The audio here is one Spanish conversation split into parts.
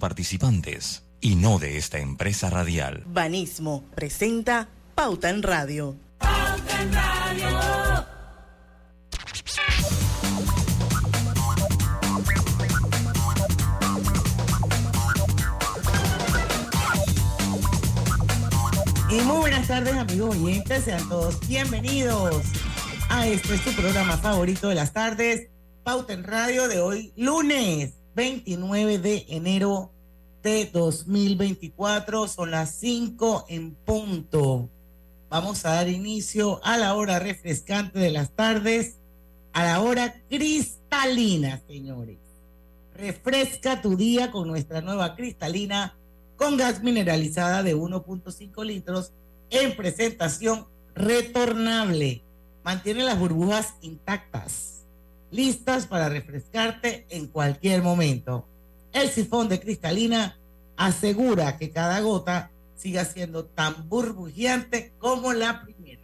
participantes y no de esta empresa radial. Banismo presenta Pauta en Radio. Pauta en Radio. Y muy buenas tardes amigos oyentes, sean todos bienvenidos a este es tu programa favorito de las tardes, Pauta en Radio de hoy, lunes 29 de enero de 2024. Son las 5 en punto. Vamos a dar inicio a la hora refrescante de las tardes, a la hora cristalina, señores. Refresca tu día con nuestra nueva cristalina con gas mineralizada de 1.5 litros en presentación retornable. Mantiene las burbujas intactas listas para refrescarte en cualquier momento. El sifón de cristalina asegura que cada gota siga siendo tan burbujeante como la primera.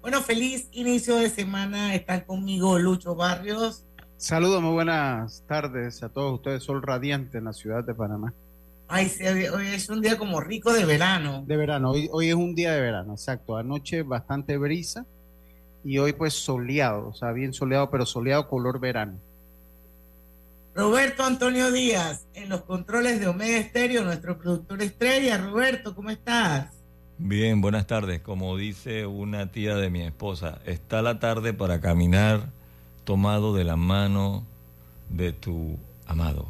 Bueno, feliz inicio de semana. Están conmigo Lucho Barrios. Saludos, muy buenas tardes a todos ustedes. Sol radiante en la ciudad de Panamá. Ay, hoy es un día como rico de verano. De verano, hoy, hoy es un día de verano, exacto. Anoche bastante brisa y hoy pues soleado, o sea, bien soleado, pero soleado color verano. Roberto Antonio Díaz, en los controles de Omega Estéreo, nuestro productor estrella. Roberto, ¿cómo estás? Bien, buenas tardes. Como dice una tía de mi esposa, está la tarde para caminar tomado de la mano de tu amado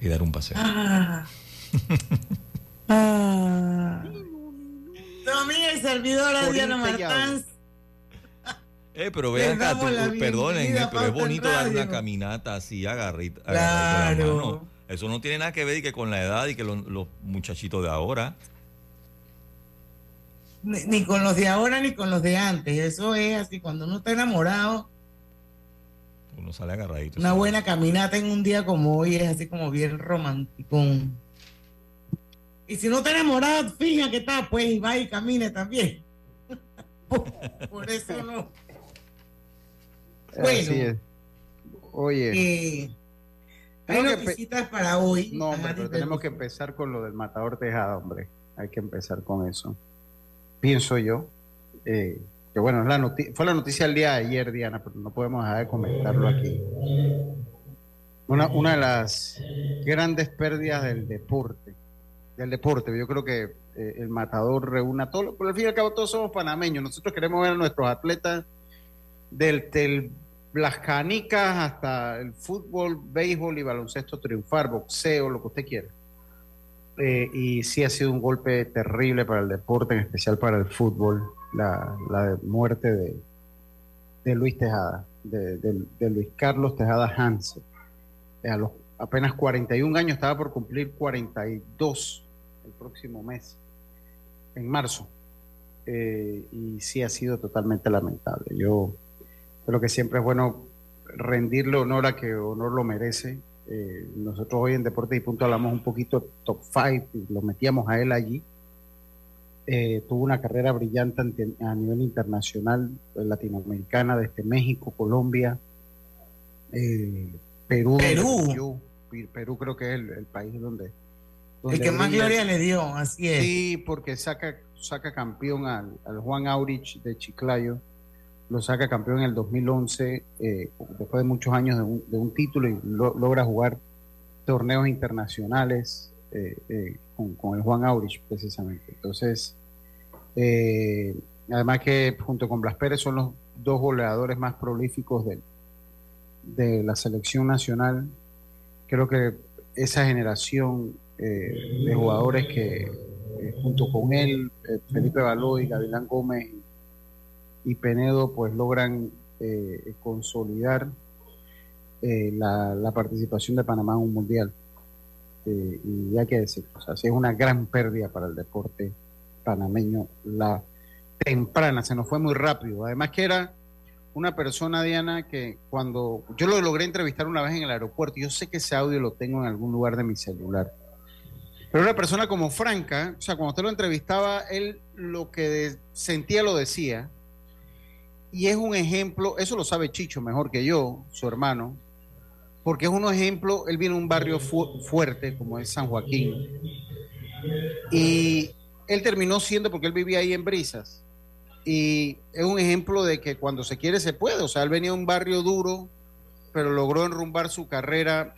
y dar un paseo. Ah. ah. Tu amiga y servidora Diana Martán eh, pero vean acá, perdonen, eh, pero es bonito dar una caminata así, agarrita. Claro. Eso no tiene nada que ver que con la edad y que los, muchachitos de ahora. Ni, con los de ahora ni con los de antes. Eso es así, cuando uno está enamorado. Uno sale agarradito. Una buena caminata en un día como hoy es así como bien romántico. Y si no está enamorado, fija que está, pues va y camine también. por eso no. Bueno. Oye. Eh, hay noticias para hoy. No, pero tenemos que empezar con lo del matador Tejada, hombre. Hay que empezar con eso. Pienso yo. Eh, que bueno, la fue la noticia del día de ayer, Diana, pero no podemos dejar de comentarlo aquí. Una, una de las grandes pérdidas del deporte. Del deporte. Yo creo que eh, el matador reúne a todos. Por el fin y al cabo, todos somos panameños. Nosotros queremos ver a nuestros atletas del, las canicas hasta el fútbol, béisbol y baloncesto triunfar, boxeo, lo que usted quiera. Eh, y sí ha sido un golpe terrible para el deporte, en especial para el fútbol, la, muerte de, Luis Tejada, de, Luis Carlos Tejada Hansen. Apenas 41 años, estaba por cumplir 42 el próximo mes, en marzo. Eh, y sí ha sido totalmente lamentable. Yo Creo que siempre es bueno rendirle honor a que honor lo merece. Eh, nosotros hoy en Deportes y Punto hablamos un poquito top 5 y lo metíamos a él allí. Eh, tuvo una carrera brillante a nivel internacional, eh, latinoamericana, desde México, Colombia, Perú. Perú. Perú creo que es el, país donde, El que más gloria le dio, así es. Sí, porque saca, saca campeón al, al Juan Aurich de Chiclayo lo saca campeón en el 2011, eh, después de muchos años de un, título y logra jugar torneos internacionales eh, eh, con, el Juan Aurich precisamente. Entonces, además que junto con Blas Pérez son los dos goleadores más prolíficos de, de la selección nacional. Creo que esa generación de jugadores que junto con él, Felipe Baloy, Gavilán Gómez y Penedo pues logran eh, consolidar eh, la, participación de Panamá en un mundial. Eh, y hay que decir, o sea, es una gran pérdida para el deporte panameño, la temprana, se nos fue muy rápido. Además que era una persona, Diana, que cuando yo lo logré entrevistar una vez en el aeropuerto, yo sé que ese audio lo tengo en algún lugar de mi celular. Pero una persona como Franca, o sea, cuando usted lo entrevistaba, él lo que sentía lo decía, y es un ejemplo, eso lo sabe Chicho mejor que yo, su hermano, porque es un ejemplo, él viene de un barrio fuerte como es San Joaquín, y él terminó siendo, porque él vivía ahí en Brisas, y es un ejemplo de que cuando se quiere se puede, o sea, él venía de un barrio duro, pero logró enrumbar su carrera,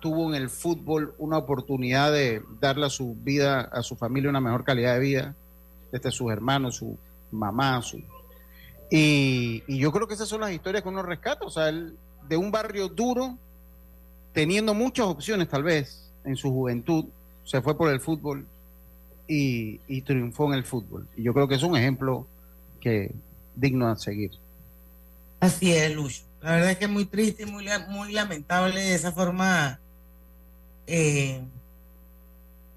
tuvo en el fútbol una oportunidad de darle a su vida, a su familia una mejor calidad de vida, desde sus hermanos, su mamá, su... Y, yo creo que esas son las historias que uno rescata, o sea, él, de un barrio duro, teniendo muchas opciones tal vez en su juventud, se fue por el fútbol y, triunfó en el fútbol. Y yo creo que es un ejemplo que digno de seguir. Así es, Lucho. La verdad es que es muy triste y muy, muy lamentable esa forma eh,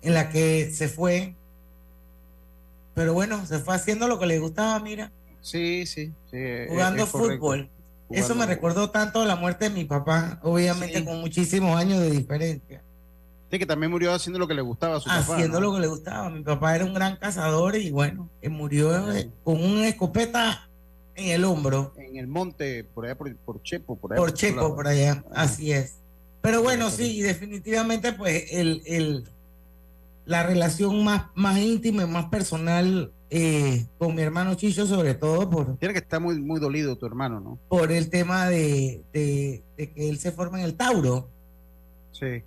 en la que se fue. Pero bueno, se fue haciendo lo que le gustaba, mira. Sí, sí, sí. Jugando fútbol. Eso me recordó tanto la muerte de mi papá, obviamente con muchísimos años de diferencia. Sí, que también murió haciendo lo que le gustaba a su haciendo papá. Haciendo lo que le gustaba. Mi papá era un gran cazador y bueno, murió eh, con una escopeta en el hombro. En el monte, por allá, por, Chepo, por allá. Por, Chepo, por allá, así es. Pero bueno, sí, definitivamente, pues, el, el, la relación más, más íntima y más personal eh, con mi hermano Chicho, sobre todo por... Tiene que estar muy, muy dolido tu hermano, ¿no? Por el tema de, de, que él se forma en el Tauro. Sí.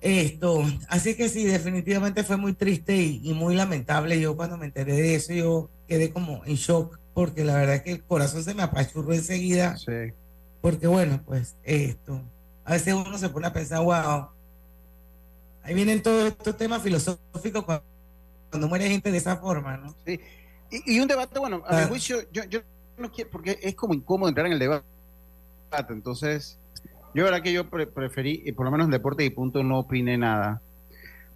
Esto, así que sí, definitivamente fue muy triste y, muy lamentable. Yo cuando me enteré de eso, yo quedé como en shock, porque la verdad es que el corazón se me apachurró enseguida. Sí. Porque bueno, pues esto, a veces uno se pone a pensar, wow, ahí vienen todos estos temas filosóficos cuando muere gente de esa forma, ¿no? Sí. Y, un debate, bueno, a mi ah. juicio, yo, yo no quiero, porque es como incómodo entrar en el debate, entonces, yo verdad que yo preferí, y por lo menos en deporte y punto no opiné nada.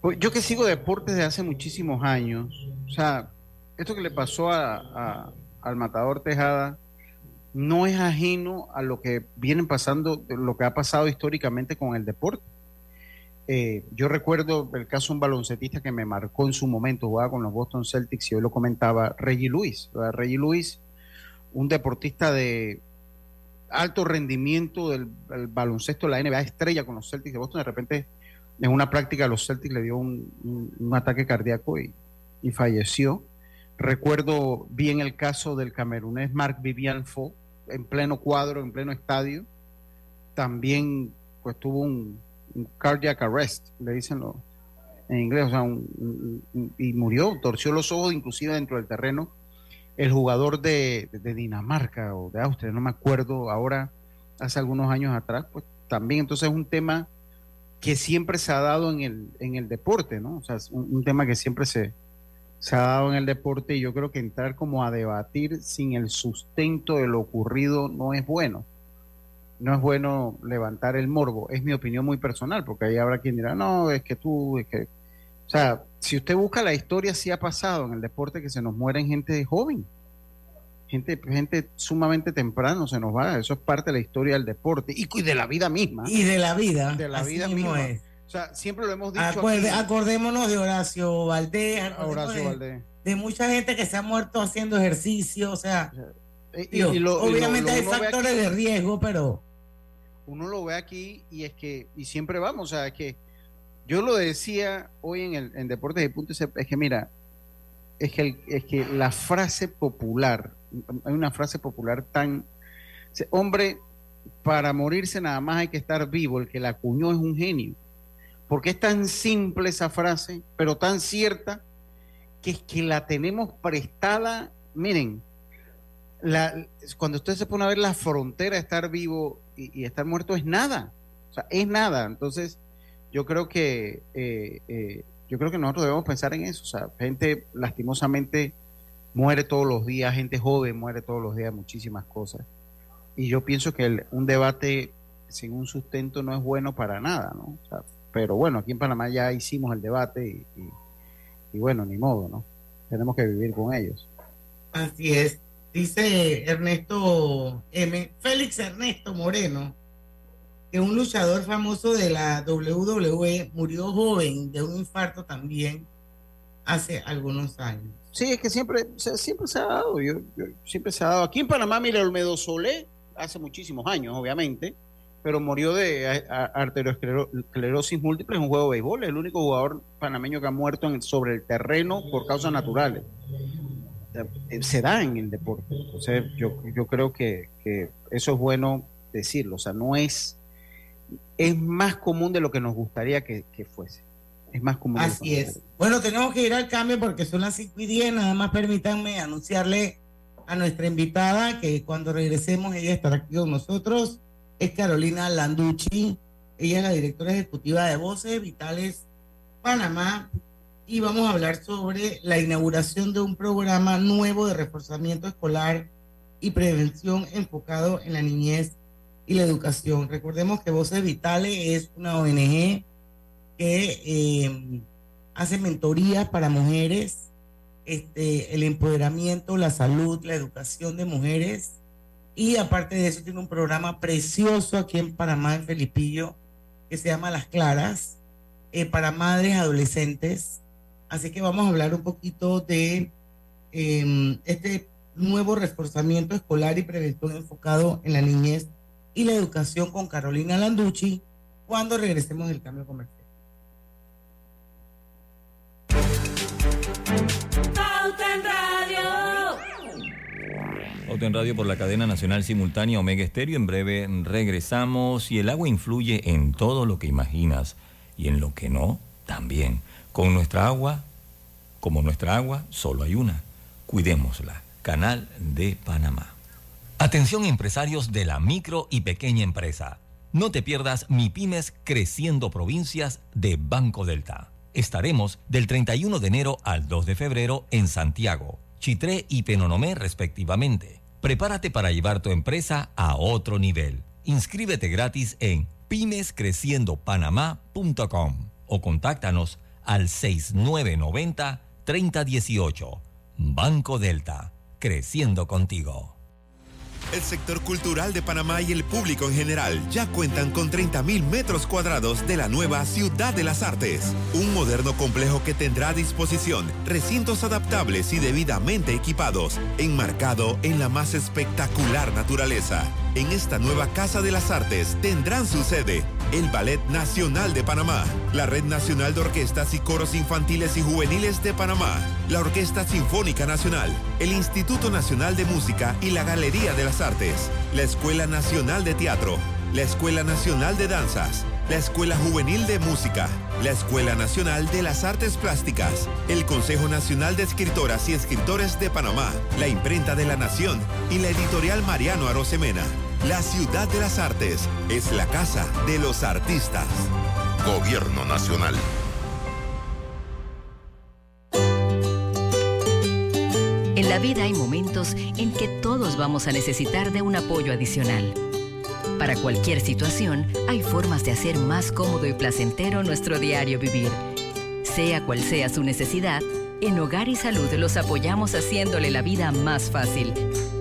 Pues, yo que sigo deportes desde hace muchísimos años, o sea, esto que le pasó a, al matador Tejada no es ajeno a lo que vienen pasando, lo que ha pasado históricamente con el deporte. Eh, yo recuerdo el caso de un baloncetista que me marcó en su momento, jugaba con los Boston Celtics y hoy lo comentaba, Reggie Lewis. Reggie Lewis, un deportista de alto rendimiento del, baloncesto de la NBA, estrella con los Celtics de Boston, de repente en una práctica los Celtics le dio un, ataque cardíaco y, falleció. Recuerdo bien el caso del camerunés Marc Vivian Fo, en pleno cuadro, en pleno estadio. También pues tuvo un, cardiac arrest, le dicen lo, en inglés, o sea, y murió, torció los ojos inclusive dentro del terreno. El jugador de, Dinamarca o de Austria, no me acuerdo ahora, hace algunos años atrás, pues también, entonces es un tema que siempre se ha dado en el, en el deporte, ¿no? O sea, es un, tema que siempre se, se ha dado en el deporte y yo creo que entrar como a debatir sin el sustento de lo ocurrido no es bueno no es bueno levantar el morbo. Es mi opinión muy personal, porque ahí habrá quien dirá, no, es que tú, es que... O sea, si usted busca la historia, sí ha pasado en el deporte que se nos mueren gente joven. Gente, gente sumamente temprano se nos va. Eso es parte de la historia del deporte y, de la vida misma. Y de la vida. De la vida misma. O sea, siempre lo hemos dicho. Acordémonos de Horacio Valdés. Horacio de, Valdés. De mucha gente que se ha muerto haciendo ejercicio. O sea, y, obviamente hay factores de riesgo, pero uno lo ve aquí y es que, y siempre vamos, o sea, es que yo lo decía hoy en, el, Deportes de Punto, es que mira, es que, es que la frase popular, hay una frase popular tan, hombre, para morirse nada más hay que estar vivo, el que la acuñó es un genio, porque es tan simple esa frase, pero tan cierta, que es que la tenemos prestada, miren, la, cuando usted se pone a ver la frontera estar vivo y, estar muerto es nada. O sea, es nada. Entonces, yo creo que eh, eh, yo creo que nosotros debemos pensar en eso. O sea, gente lastimosamente muere todos los días, gente joven muere todos los días, muchísimas cosas. Y yo pienso que un debate sin un sustento no es bueno para nada, ¿no? O sea, pero bueno, aquí en Panamá ya hicimos el debate y, y bueno, ni modo, ¿no? Tenemos que vivir con ellos. Así es. Dice Ernesto M. Félix Ernesto Moreno, que un luchador famoso de la WWE murió joven de un infarto también hace algunos años. Sí, es que siempre, siempre se ha dado, yo, siempre se ha dado. Aquí en Panamá, mira, Olmedo Solé, hace muchísimos años, obviamente, pero murió de arteriosclerosis múltiple en un juego de béisbol. El único jugador panameño que ha muerto sobre el terreno por causas naturales. Eh, se da en el deporte. Entonces, yo, yo creo que, eso es bueno decirlo. O sea, no es. Es más común de lo que nos gustaría que, fuese. Es más común. Así es. Bueno, tenemos que ir al cambio porque son las 5 y 10. Nada más permítanme anunciarle a nuestra invitada que cuando regresemos ella estará aquí con nosotros. Es Carolina Landucci. Ella es la directora ejecutiva de Voces Vitales Panamá y vamos a hablar sobre la inauguración de un programa nuevo de reforzamiento escolar y prevención enfocado en la niñez y la educación. Recordemos que Voces Vitales es una ONG que eh, hace mentorías para mujeres, este, el empoderamiento, la salud, la educación de mujeres. Y aparte de eso, tiene un programa precioso aquí en Panamá, en Felipillo, que se llama Las Claras, eh, para madres adolescentes Así que vamos a hablar un poquito de em, este nuevo reforzamiento escolar y prevención enfocado en la niñez y la educación con Carolina Landucci cuando regresemos del cambio comercial. en Radio. en Radio por la cadena nacional simultánea Omega Estéreo. En breve regresamos. Y el agua influye en todo lo que imaginas y en lo que no, también. Con nuestra agua, como nuestra agua, solo hay una. Cuidémosla. Canal de Panamá. Atención empresarios de la micro y pequeña empresa. No te pierdas Mi Pymes Creciendo Provincias de Banco Delta. Estaremos del 31 de enero al 2 de febrero en Santiago, Chitré y Penonomé respectivamente. Prepárate para llevar tu empresa a otro nivel. Inscríbete gratis en pymescreciendopanamá.com o contáctanos al 6990-3018. Banco Delta, creciendo contigo. El sector cultural de Panamá y el público en general ya cuentan con 30.000 metros cuadrados de la nueva Ciudad de las Artes. Un moderno complejo que tendrá a disposición recintos adaptables y debidamente equipados, enmarcado en la más espectacular naturaleza. En esta nueva Casa de las Artes tendrán su sede el Ballet Nacional de Panamá, la Red Nacional de Orquestas y Coros Infantiles y Juveniles de Panamá, la Orquesta Sinfónica Nacional, el Instituto Nacional de Música y la Galería de las Artes, la Escuela Nacional de Teatro, la Escuela Nacional de Danzas, la Escuela Juvenil de Música, la Escuela Nacional de las Artes Plásticas, el Consejo Nacional de Escritoras y Escritores de Panamá, la Imprenta de la Nación y la Editorial Mariano Arosemena. La Ciudad de las Artes es la casa de los artistas. Gobierno Nacional. En la vida hay momentos en que todos vamos a necesitar de un apoyo adicional. Para cualquier situación, hay formas de hacer más cómodo y placentero nuestro diario vivir. Sea cual sea su necesidad, en Hogar y Salud los apoyamos haciéndole la vida más fácil,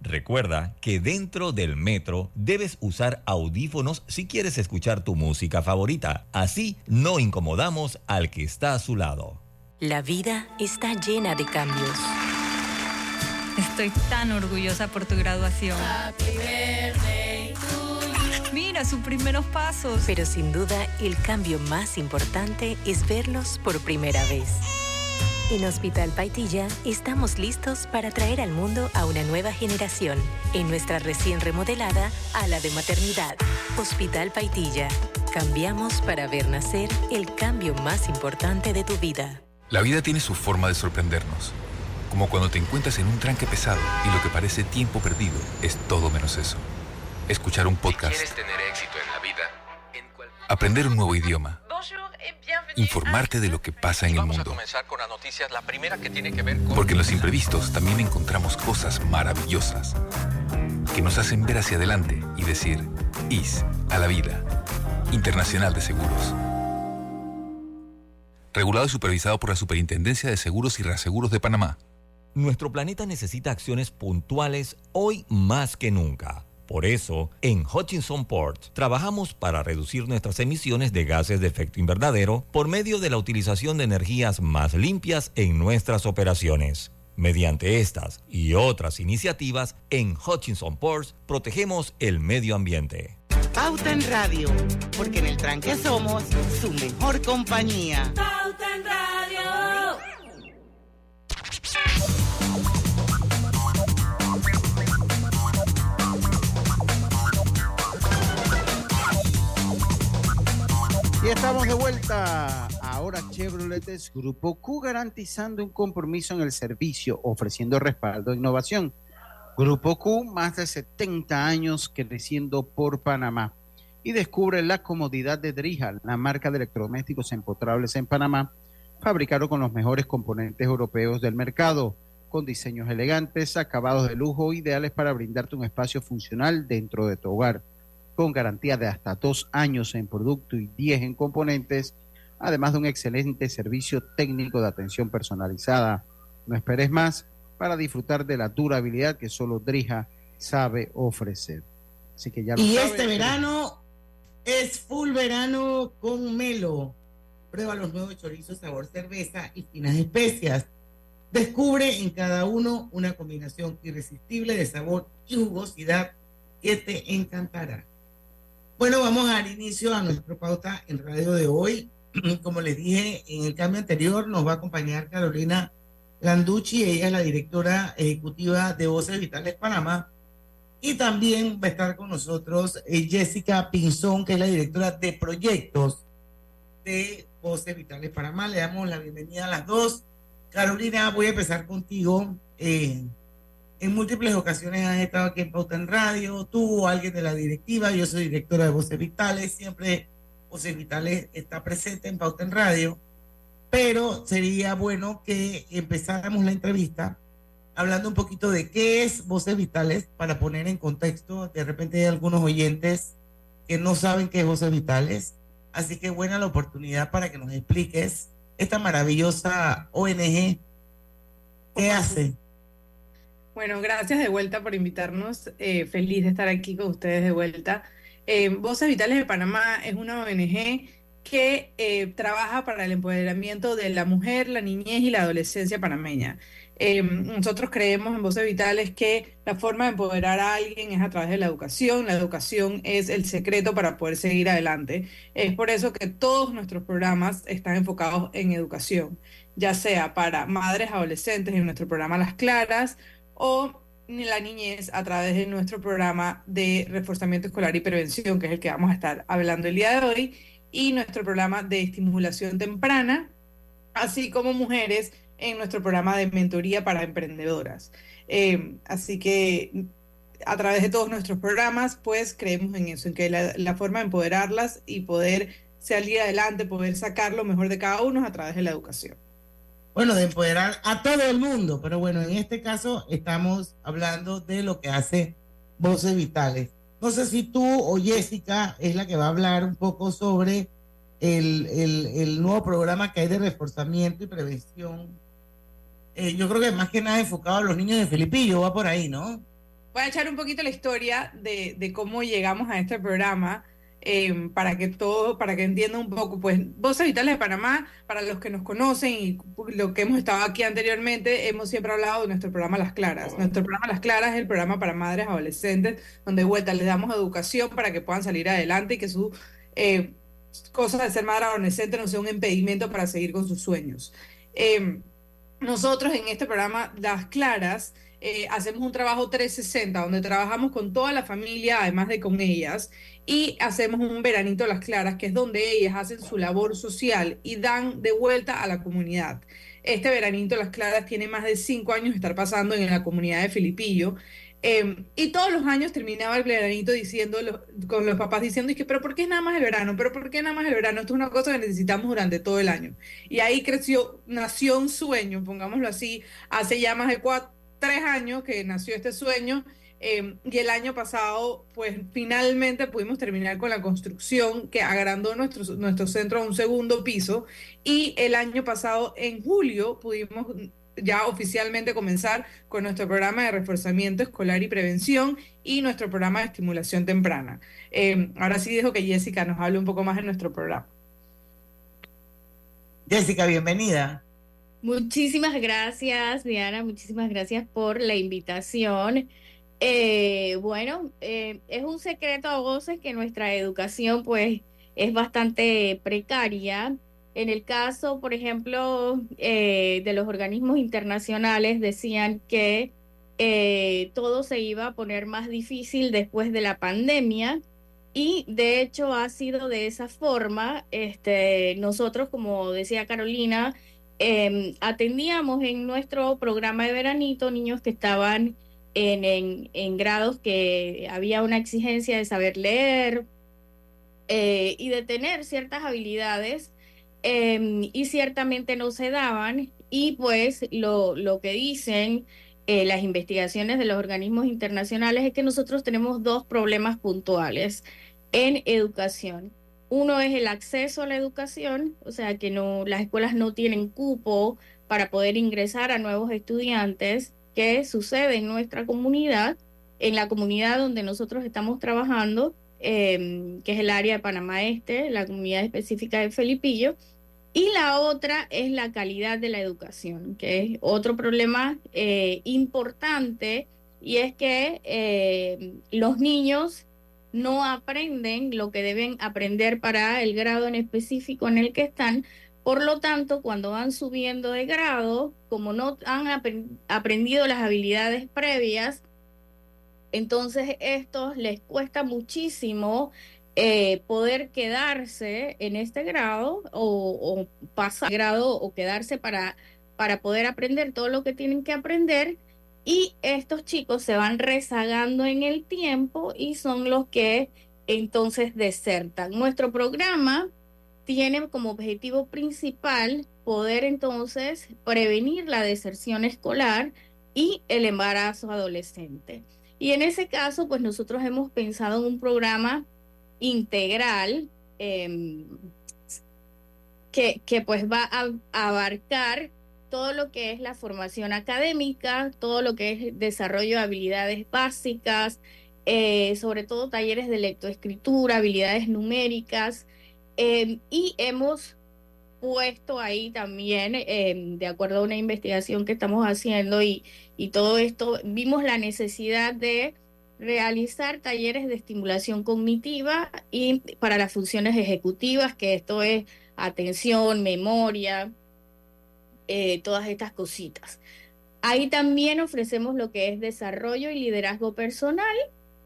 recuerda que dentro del metro debes usar audífonos si quieres escuchar tu música favorita. Así no incomodamos al que está a su lado. La vida está llena de cambios. Estoy tan orgullosa por tu graduación. Mira sus primeros pasos. Pero sin duda, el cambio más importante es verlos por primera vez. En Hospital Paitilla estamos listos para traer al mundo a una nueva generación en nuestra recién remodelada ala de maternidad. Hospital Paitilla. Cambiamos para ver nacer el cambio más importante de tu vida. La vida tiene su forma de sorprendernos. Como cuando te encuentras en un tranque pesado y lo que parece tiempo perdido es todo menos eso. Escuchar un podcast. quieres tener éxito en la vida, aprender un nuevo idioma informarte de lo que pasa en el mundo. Porque en los imprevistos también encontramos cosas maravillosas que nos hacen ver hacia adelante y decir, IS a la vida. Internacional de Seguros. regulado y supervisado por la Superintendencia de Seguros y Reaseguros de Panamá. Nuestro planeta necesita acciones puntuales hoy más que nunca. Por eso, en Hutchinson Port trabajamos para reducir nuestras emisiones de gases de efecto invernadero por medio de la utilización de energías más limpias en nuestras operaciones. Mediante estas y otras iniciativas, en Hutchinson Ports protegemos el medio ambiente. Pauta en Radio, porque en el tranque somos su mejor compañía. Pauta en Radio. Y estamos de vuelta. Ahora Chevrolet es Grupo Q garantizando un compromiso en el servicio, ofreciendo respaldo e innovación. Grupo Q, más de 70 años creciendo por Panamá. Y descubre la comodidad de Drija, la marca de electrodomésticos empotrables en Panamá, fabricado con los mejores componentes europeos del mercado, con diseños elegantes, acabados de lujo, ideales para brindarte un espacio funcional dentro de tu hogar con garantía de hasta dos años en producto y diez en componentes, además de un excelente servicio técnico de atención personalizada. No esperes más para disfrutar de la durabilidad que solo Drija sabe ofrecer. Así que ya y este verano es full verano con Melo. Prueba los nuevos chorizos sabor cerveza y finas especias. Descubre en cada uno una combinación irresistible de sabor y jugosidad que te encantará. Bueno, vamos a dar inicio a nuestra pauta en radio de hoy. Como les dije en el cambio anterior, nos va a acompañar Carolina Landucci, ella es la directora ejecutiva de Voces Vitales Panamá. Y también va a estar con nosotros eh, Jessica Pinzón, que es la directora de proyectos de Voces Vitales Panamá. Le damos la bienvenida a las dos. Carolina, voy a empezar contigo. Eh, en múltiples ocasiones has estado aquí en Pauta en Radio, tú alguien de la directiva, yo soy directora de Voces Vitales, siempre Voces Vitales está presente en Pauta en Radio, pero sería bueno que empezáramos la entrevista hablando un poquito de qué es Voces Vitales para poner en contexto, de repente hay algunos oyentes que no saben qué es Voces Vitales, así que buena la oportunidad para que nos expliques esta maravillosa ONG, ¿qué hace? Bueno, gracias de vuelta por invitarnos. Eh, feliz de estar aquí con ustedes de vuelta. Eh, Voces Vitales de Panamá es una ONG que eh, trabaja para el empoderamiento de la mujer, la niñez y la adolescencia panameña. nosotros creemos en Voces Vitales que la forma de empoderar a alguien es a través de la educación. La educación es el secreto para poder seguir adelante. Es por eso que todos nuestros programas están enfocados en educación, ya sea para madres adolescentes en nuestro programa Las Claras, o la niñez a través de nuestro programa de reforzamiento escolar y prevención, que es el que vamos a estar hablando el día de hoy, y nuestro programa de estimulación temprana, así como mujeres en nuestro programa de mentoría para emprendedoras. Eh, así que a través de todos nuestros programas, pues creemos en eso, en que la, la forma de empoderarlas y poder salir adelante, poder sacar lo mejor de cada uno a través de la educación bueno, de empoderar a todo el mundo, pero bueno, en este caso estamos hablando de lo que hace Voces Vitales. No sé si tú o Jessica es la que va a hablar un poco sobre el, el, nuevo programa que hay de reforzamiento y prevención. Eh, yo creo que más que nada enfocado a los niños de Felipillo, va por ahí, ¿no? Voy a echar un poquito la historia de, de cómo llegamos a este programa. Em, para que todo, para que entiendan un poco, pues Voces Vitales de Panamá, para los que nos conocen y lo que hemos estado aquí anteriormente, hemos siempre hablado de nuestro programa Las Claras. Nuestro programa Las Claras es el programa para madres adolescentes, donde de vuelta les damos educación para que puedan salir adelante y que su eh, cosa de ser madre adolescente no sea un impedimento para seguir con sus sueños. Em, nosotros en este programa Las Claras eh, hacemos un trabajo 360 donde trabajamos con toda la familia, además de con ellas, y hacemos un veranito a las claras, que es donde ellas hacen su labor social y dan de vuelta a la comunidad. Este veranito Las Claras tiene más de cinco años de estar pasando en la comunidad de Filipillo. Em, y todos los años terminaba el veranito diciendo, con los papás diciendo, que, pero ¿por qué nada más el verano? ¿Pero por qué nada más el verano? Esto es una cosa que necesitamos durante todo el año. Y ahí creció, nació un sueño, pongámoslo así, hace ya más de cuatro, tres años que nació este sueño Em, y el año pasado, pues finalmente pudimos terminar con la construcción que agrandó nuestro, nuestro centro a un segundo piso. Y el año pasado, en julio, pudimos ya oficialmente comenzar con nuestro programa de reforzamiento escolar y prevención y nuestro programa de estimulación temprana. Em, ahora sí dejo que Jessica nos hable un poco más de nuestro programa. Jessica, bienvenida. Muchísimas gracias, Diana. Muchísimas gracias por la invitación. Eh, bueno, eh, es un secreto a voces que nuestra educación pues es bastante precaria. En el caso, por ejemplo, eh, de los organismos internacionales, decían que todo se iba a poner más difícil después de la pandemia y de hecho ha sido de esa forma. Este, nosotros, como decía Carolina, em, atendíamos en nuestro programa de veranito niños que estaban en, en, grados que había una exigencia de saber leer eh, y de tener ciertas habilidades em, y ciertamente no se daban y pues lo, lo que dicen eh, las investigaciones de los organismos internacionales es que nosotros tenemos dos problemas puntuales en educación. Uno es el acceso a la educación, o sea que las escuelas no tienen cupo para poder ingresar a nuevos estudiantes que sucede en nuestra comunidad, en la comunidad donde nosotros estamos trabajando, em, que es el área de Panamá Este, la comunidad específica de Felipillo, y la otra es la calidad de la educación, que es otro problema eh, importante, y es que eh, los niños no aprenden lo que deben aprender para el grado en específico en el que están, por lo tanto, cuando van subiendo de grado, como no han aprendido las habilidades previas, entonces esto les cuesta muchísimo eh, poder quedarse en este grado o, o pasar grado o quedarse para, para poder aprender todo lo que tienen que aprender. Y estos chicos se van rezagando en el tiempo y son los que entonces desertan. Nuestro programa tiene como objetivo principal poder entonces prevenir la deserción escolar y el embarazo adolescente. Y en ese caso, pues nosotros hemos pensado en un programa integral em, que, que, pues va a, abarcar todo lo que es la formación académica, todo lo que es desarrollo de habilidades básicas, eh, sobre todo talleres de lectoescritura, habilidades numéricas, Em, y hemos puesto ahí también, em, de acuerdo a una investigación que estamos haciendo y, y todo esto, vimos la necesidad de realizar talleres de estimulación cognitiva y para las funciones ejecutivas, que esto es atención, memoria, eh, todas estas cositas. Ahí también ofrecemos lo que es desarrollo y liderazgo personal,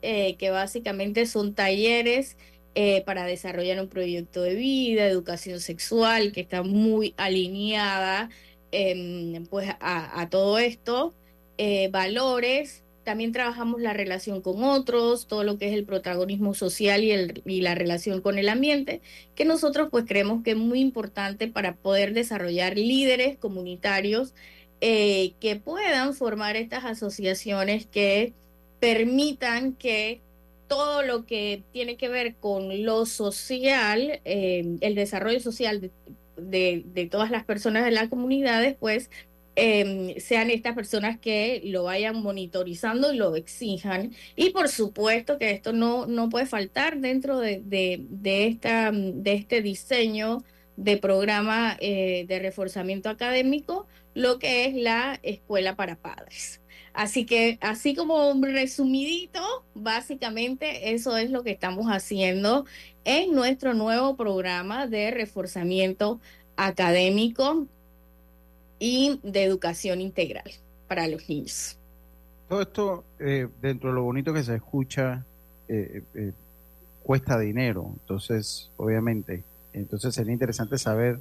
eh, que básicamente son talleres eh, para desarrollar un proyecto de vida, educación sexual, que está muy alineada em, pues a, todo esto, valores, también trabajamos la relación con otros, todo lo que es el protagonismo social y, el, y la relación con el ambiente, que nosotros pues creemos que es muy importante para poder desarrollar líderes comunitarios eh, que puedan formar estas asociaciones que permitan que todo lo que tiene que ver con lo social, eh, el desarrollo social de, todas las personas de las comunidades, pues em, sean estas personas que lo vayan monitorizando y lo exijan. Y por supuesto que esto no, no puede faltar dentro de, de, esta, de este diseño de programa eh, de reforzamiento académico, lo que es la escuela para padres. Así que, así como un resumidito, básicamente eso es lo que estamos haciendo en nuestro nuevo programa de reforzamiento académico y de educación integral para los niños. Todo esto, eh, dentro de lo bonito que se escucha, eh, eh, cuesta dinero. Entonces, obviamente, entonces sería interesante saber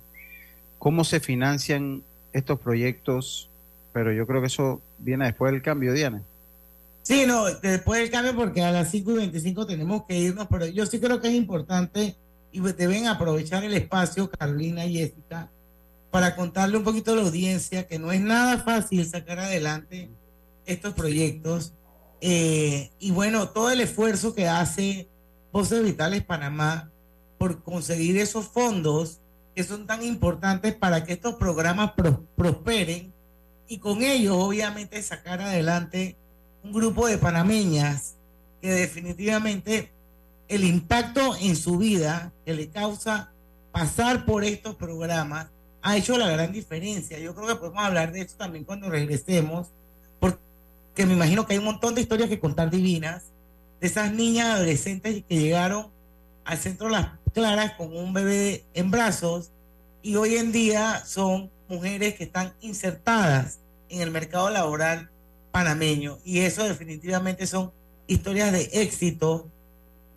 cómo se financian estos proyectos pero yo creo que eso viene después del cambio, Diana. Sí, no, después del cambio, porque a las 5 y 25 tenemos que irnos, pero yo sí creo que es importante y deben aprovechar el espacio, Carolina y Jessica, para contarle un poquito a la audiencia que no es nada fácil sacar adelante estos proyectos. Eh, y bueno, todo el esfuerzo que hace Voces Vitales Panamá por conseguir esos fondos que son tan importantes para que estos programas prosperen y con ellos obviamente sacar adelante un grupo de panameñas que definitivamente el impacto en su vida que le causa pasar por estos programas ha hecho la gran diferencia. Yo creo que podemos hablar de eso también cuando regresemos, porque me imagino que hay un montón de historias que contar divinas de esas niñas adolescentes que llegaron al centro Las Claras con un bebé en brazos y hoy en día son mujeres que están insertadas en el mercado laboral panameño y eso definitivamente son historias de éxito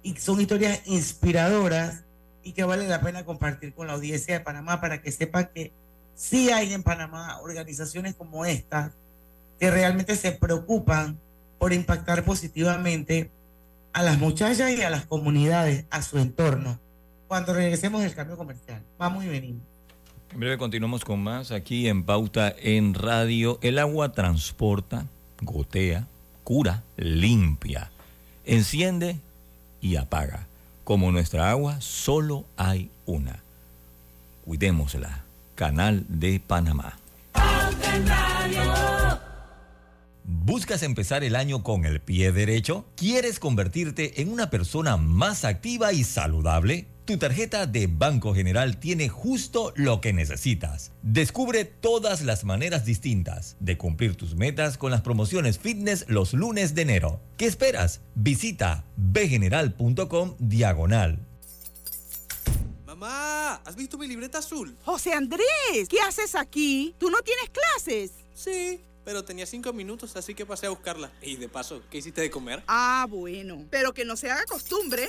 y son historias inspiradoras y que vale la pena compartir con la audiencia de Panamá para que sepan que sí hay en Panamá organizaciones como esta que realmente se preocupan por impactar positivamente a las muchachas y a las comunidades, a su entorno. Cuando regresemos del cambio comercial. Vamos y venimos. En breve continuamos con más aquí en Pauta en Radio. El agua transporta, gotea, cura, limpia, enciende y apaga. Como nuestra agua, solo hay una. Cuidémosla. Canal de Panamá. ¿Buscas empezar el año con el pie derecho? ¿Quieres convertirte en una persona más activa y saludable? Tu tarjeta de Banco General tiene justo lo que necesitas. Descubre todas las maneras distintas de cumplir tus metas con las promociones fitness los lunes de enero. ¿Qué esperas? Visita bgeneral.com diagonal. Mamá, ¿has visto mi libreta azul? José Andrés, ¿qué haces aquí? ¿Tú no tienes clases? Sí pero tenía cinco minutos, así que pasé a buscarla. Y de paso, ¿qué hiciste de comer? Ah, bueno, pero que no se haga costumbre.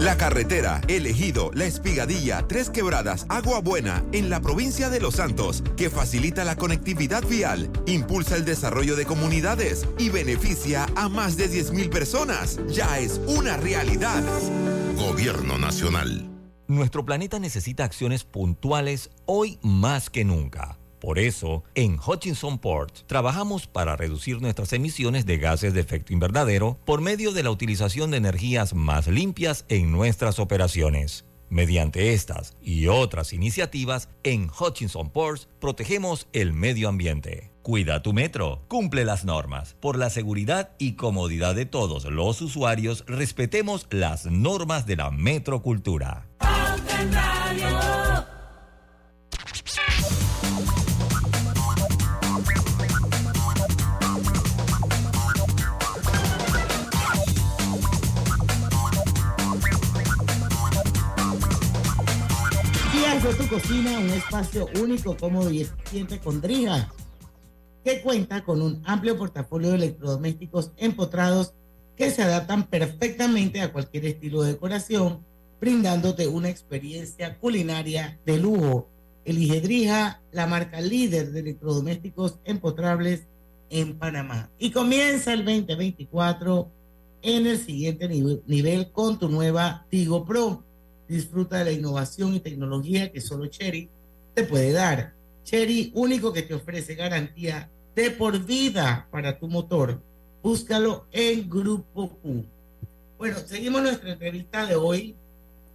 La carretera, elegido, La Espigadilla, Tres Quebradas, Agua Buena, en la provincia de Los Santos, que facilita la conectividad vial, impulsa el desarrollo de comunidades y beneficia a más de 10.000 personas. Ya es una realidad. Gobierno Nacional. Nuestro planeta necesita acciones puntuales hoy más que nunca. Por eso, en Hutchinson Port trabajamos para reducir nuestras emisiones de gases de efecto invernadero por medio de la utilización de energías más limpias en nuestras operaciones. Mediante estas y otras iniciativas, en Hutchinson Ports protegemos el medio ambiente. Cuida tu metro, cumple las normas. Por la seguridad y comodidad de todos los usuarios, respetemos las normas de la metrocultura. Cocina un espacio único, cómodo y eficiente con Drija, que cuenta con un amplio portafolio de electrodomésticos empotrados que se adaptan perfectamente a cualquier estilo de decoración, brindándote una experiencia culinaria de lujo. Elige Drija, la marca líder de electrodomésticos empotrables en Panamá. Y comienza el 2024 en el siguiente nivel, nivel con tu nueva Tigo Pro Disfruta de la innovación y tecnología que solo Cherry te puede dar. Cherry, único que te ofrece garantía de por vida para tu motor. Búscalo en Grupo Q. Bueno, seguimos nuestra entrevista de hoy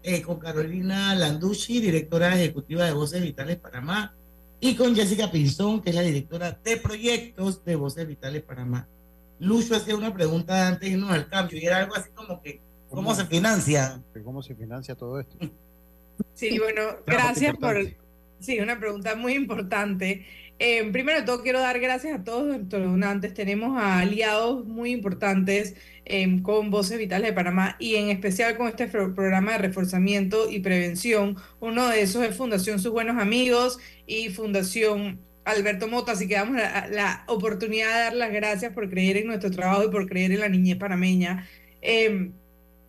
eh, con Carolina Landucci, directora ejecutiva de Voces Vitales Panamá, y con Jessica Pinzón, que es la directora de proyectos de Voces Vitales Panamá. Lucho hacía una pregunta antes de irnos al cambio y era algo así como que ¿Cómo, se financia? ¿Cómo se financia todo esto? Sí, bueno, gracias por... Sí, una pregunta muy importante. Eh, primero de todo, quiero dar gracias a todos nuestros donantes. Tenemos a aliados muy importantes eh, con Voces Vitales de Panamá y en especial con este programa de reforzamiento y prevención. Uno de esos es Fundación Sus Buenos Amigos y Fundación Alberto Mota. Así que damos la, oportunidad de dar las gracias por creer en nuestro trabajo y por creer en la niñez panameña. Eh,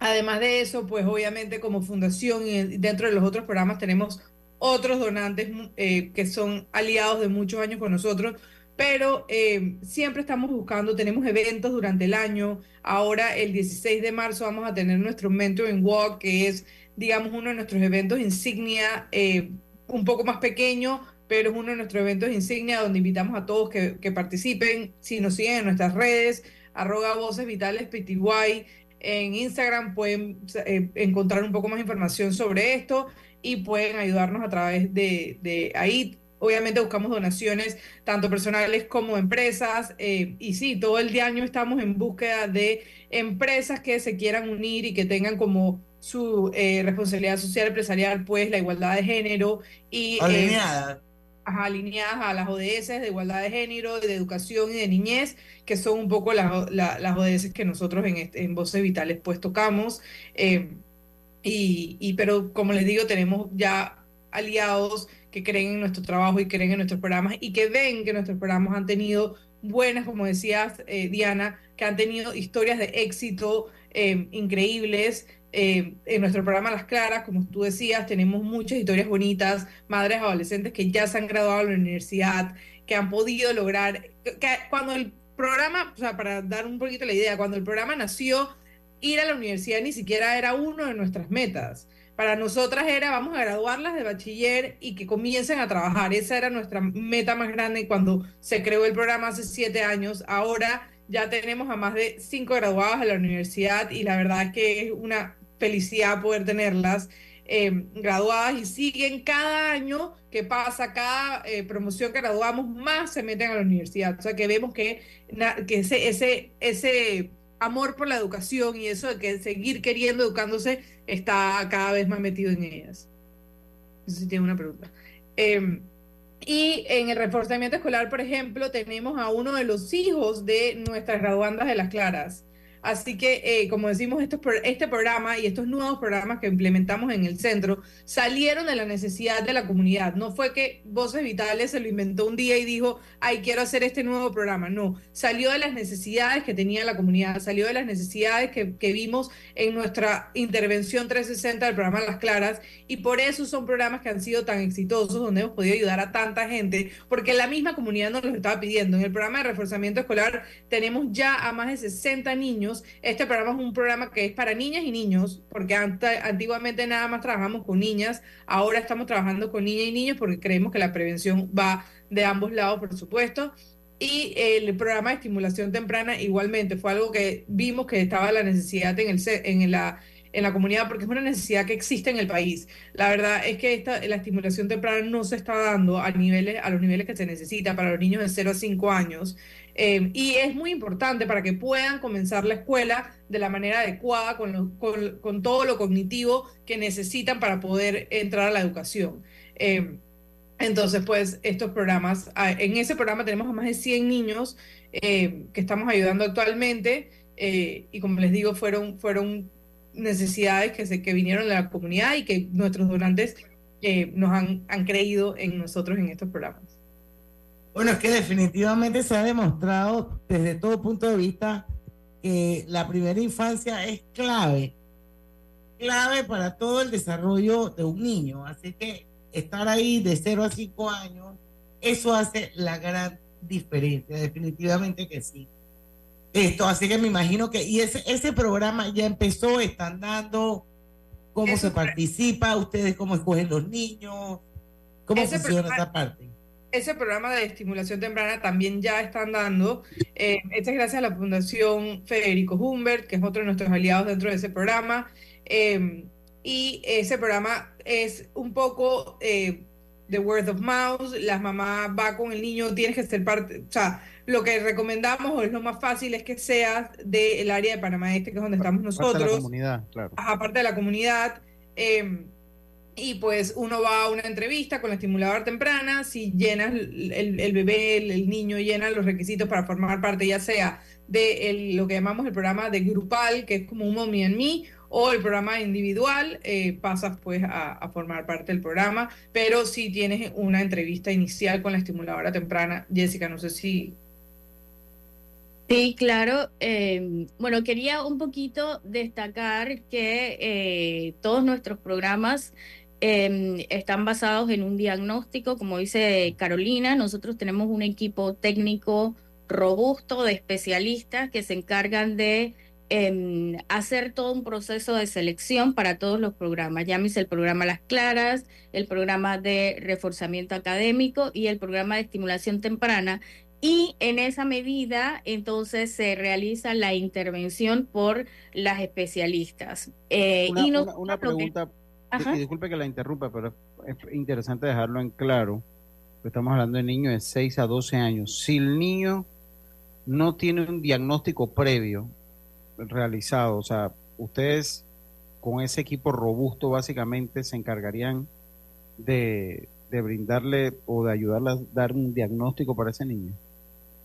Además de eso, pues obviamente como fundación y dentro de los otros programas tenemos otros donantes eh, que son aliados de muchos años con nosotros, pero eh, siempre estamos buscando, tenemos eventos durante el año. Ahora el 16 de marzo vamos a tener nuestro Mentoring Walk, que es, digamos, uno de nuestros eventos insignia, eh, un poco más pequeño, pero es uno de nuestros eventos insignia donde invitamos a todos que, que participen. Si nos siguen en nuestras redes, arroba voces vitales PTY, en Instagram pueden eh, encontrar un poco más información sobre esto y pueden ayudarnos a través de, de ahí. Obviamente buscamos donaciones tanto personales como empresas eh, y sí, todo el año estamos en búsqueda de empresas que se quieran unir y que tengan como su eh, responsabilidad social empresarial pues la igualdad de género y alineada alineadas a las ODS de igualdad de género, de educación y de niñez, que son un poco las, las ODS que nosotros en, este, en Voces Vitales pues tocamos. Eh, y, y, pero como les digo, tenemos ya aliados que creen en nuestro trabajo y creen en nuestros programas y que ven que nuestros programas han tenido buenas, como decías, eh, Diana, que han tenido historias de éxito eh, increíbles. Eh, en nuestro programa Las Claras, como tú decías, tenemos muchas historias bonitas, madres adolescentes que ya se han graduado en la universidad, que han podido lograr, que cuando el programa, o sea, para dar un poquito la idea, cuando el programa nació, ir a la universidad ni siquiera era uno de nuestras metas. Para nosotras era, vamos a graduarlas de bachiller y que comiencen a trabajar. Esa era nuestra meta más grande cuando se creó el programa hace siete años. Ahora ya tenemos a más de cinco graduadas de la universidad y la verdad que es una felicidad poder tenerlas eh, graduadas y siguen cada año que pasa, cada eh, promoción que graduamos, más se meten a la universidad. O sea que vemos que, que ese, ese, ese amor por la educación y eso de que seguir queriendo educándose está cada vez más metido en ellas. No sé si tiene una pregunta. Em, y en el reforzamiento escolar, por ejemplo, tenemos a uno de los hijos de nuestras graduandas de las Claras. Así que, eh, como decimos, este programa y estos nuevos programas que implementamos en el centro salieron de la necesidad de la comunidad. No fue que Voces Vitales se lo inventó un día y dijo, ay, quiero hacer este nuevo programa. No, salió de las necesidades que tenía la comunidad, salió de las necesidades que, que vimos en nuestra intervención 360 del programa Las Claras y por eso son programas que han sido tan exitosos, donde hemos podido ayudar a tanta gente, porque la misma comunidad nos lo estaba pidiendo. En el programa de reforzamiento escolar tenemos ya a más de 60 niños este programa es un programa que es para niñas y niños, porque antiguamente nada más trabajamos con niñas, ahora estamos trabajando con niñas y niños porque creemos que la prevención va de ambos lados, por supuesto. Y el programa de estimulación temprana igualmente fue algo que vimos que estaba la necesidad en, el, en la en la comunidad porque es una necesidad que existe en el país. La verdad es que esta, la estimulación temprana no se está dando a, niveles, a los niveles que se necesita para los niños de 0 a 5 años. Em, y es muy importante para que puedan comenzar la escuela de la manera adecuada, con, con, todo lo cognitivo que necesitan para poder entrar a la educación. Em, entonces, pues estos programas, en ese programa tenemos a más de 100 niños em, que estamos ayudando actualmente eh, y como les digo, fueron, necesidades que, se, vinieron de la comunidad y que nuestros donantes eh, nos han creído en nosotros en estos programas. Bueno, es que definitivamente se ha demostrado desde todo punto de vista que la primera infancia es clave, clave para todo el desarrollo de un niño. Así que estar ahí de 0 a 5 años, eso hace la gran diferencia, definitivamente que sí. Esto, así que me imagino que, y ese, ese programa ya empezó, están dando, cómo se participa, ustedes cómo escogen los niños, cómo funciona esa parte ese programa de estimulación temprana también ya están dando. Eh, este es gracias a la Fundación Federico Humbert, que es otro de nuestros aliados dentro de ese programa. Em, y ese programa es un poco eh, de word of mouth. Las mamás va con el niño, tienes que ser parte. O sea, lo que recomendamos o es lo más fácil es que seas del área de Panamá Este, que es donde estamos nosotros. Aparte de la comunidad, claro. Aparte de la comunidad. Eh, y pues uno va a una entrevista con la estimuladora temprana, si llenas el, bebé, el, niño llena los requisitos para formar parte ya sea de lo que llamamos el programa de grupal, que es como un mommy en mí, o el programa individual, eh, pasas pues a, formar parte del programa, pero si tienes una entrevista inicial con la estimuladora temprana, Jessica, no sé si Sí, claro. Em, bueno, quería un poquito destacar que eh, todos nuestros programas em, están basados en un diagnóstico, como dice Carolina. Nosotros tenemos un equipo técnico robusto de especialistas que se encargan de em, hacer todo un proceso de selección para todos los programas. Llámese el programa Las Claras, el programa de reforzamiento académico y el programa de estimulación temprana, y en esa medida entonces se realiza la intervención por las especialistas. Eh, una, y una, pregunta, disculpe que la interrumpa, pero es interesante dejarlo en claro. Estamos hablando de niños de 6 a 12 años. Si el niño no tiene un diagnóstico previo realizado, o sea, ustedes con ese equipo robusto básicamente se encargarían de, de brindarle o de ayudarle a dar un diagnóstico para ese niño.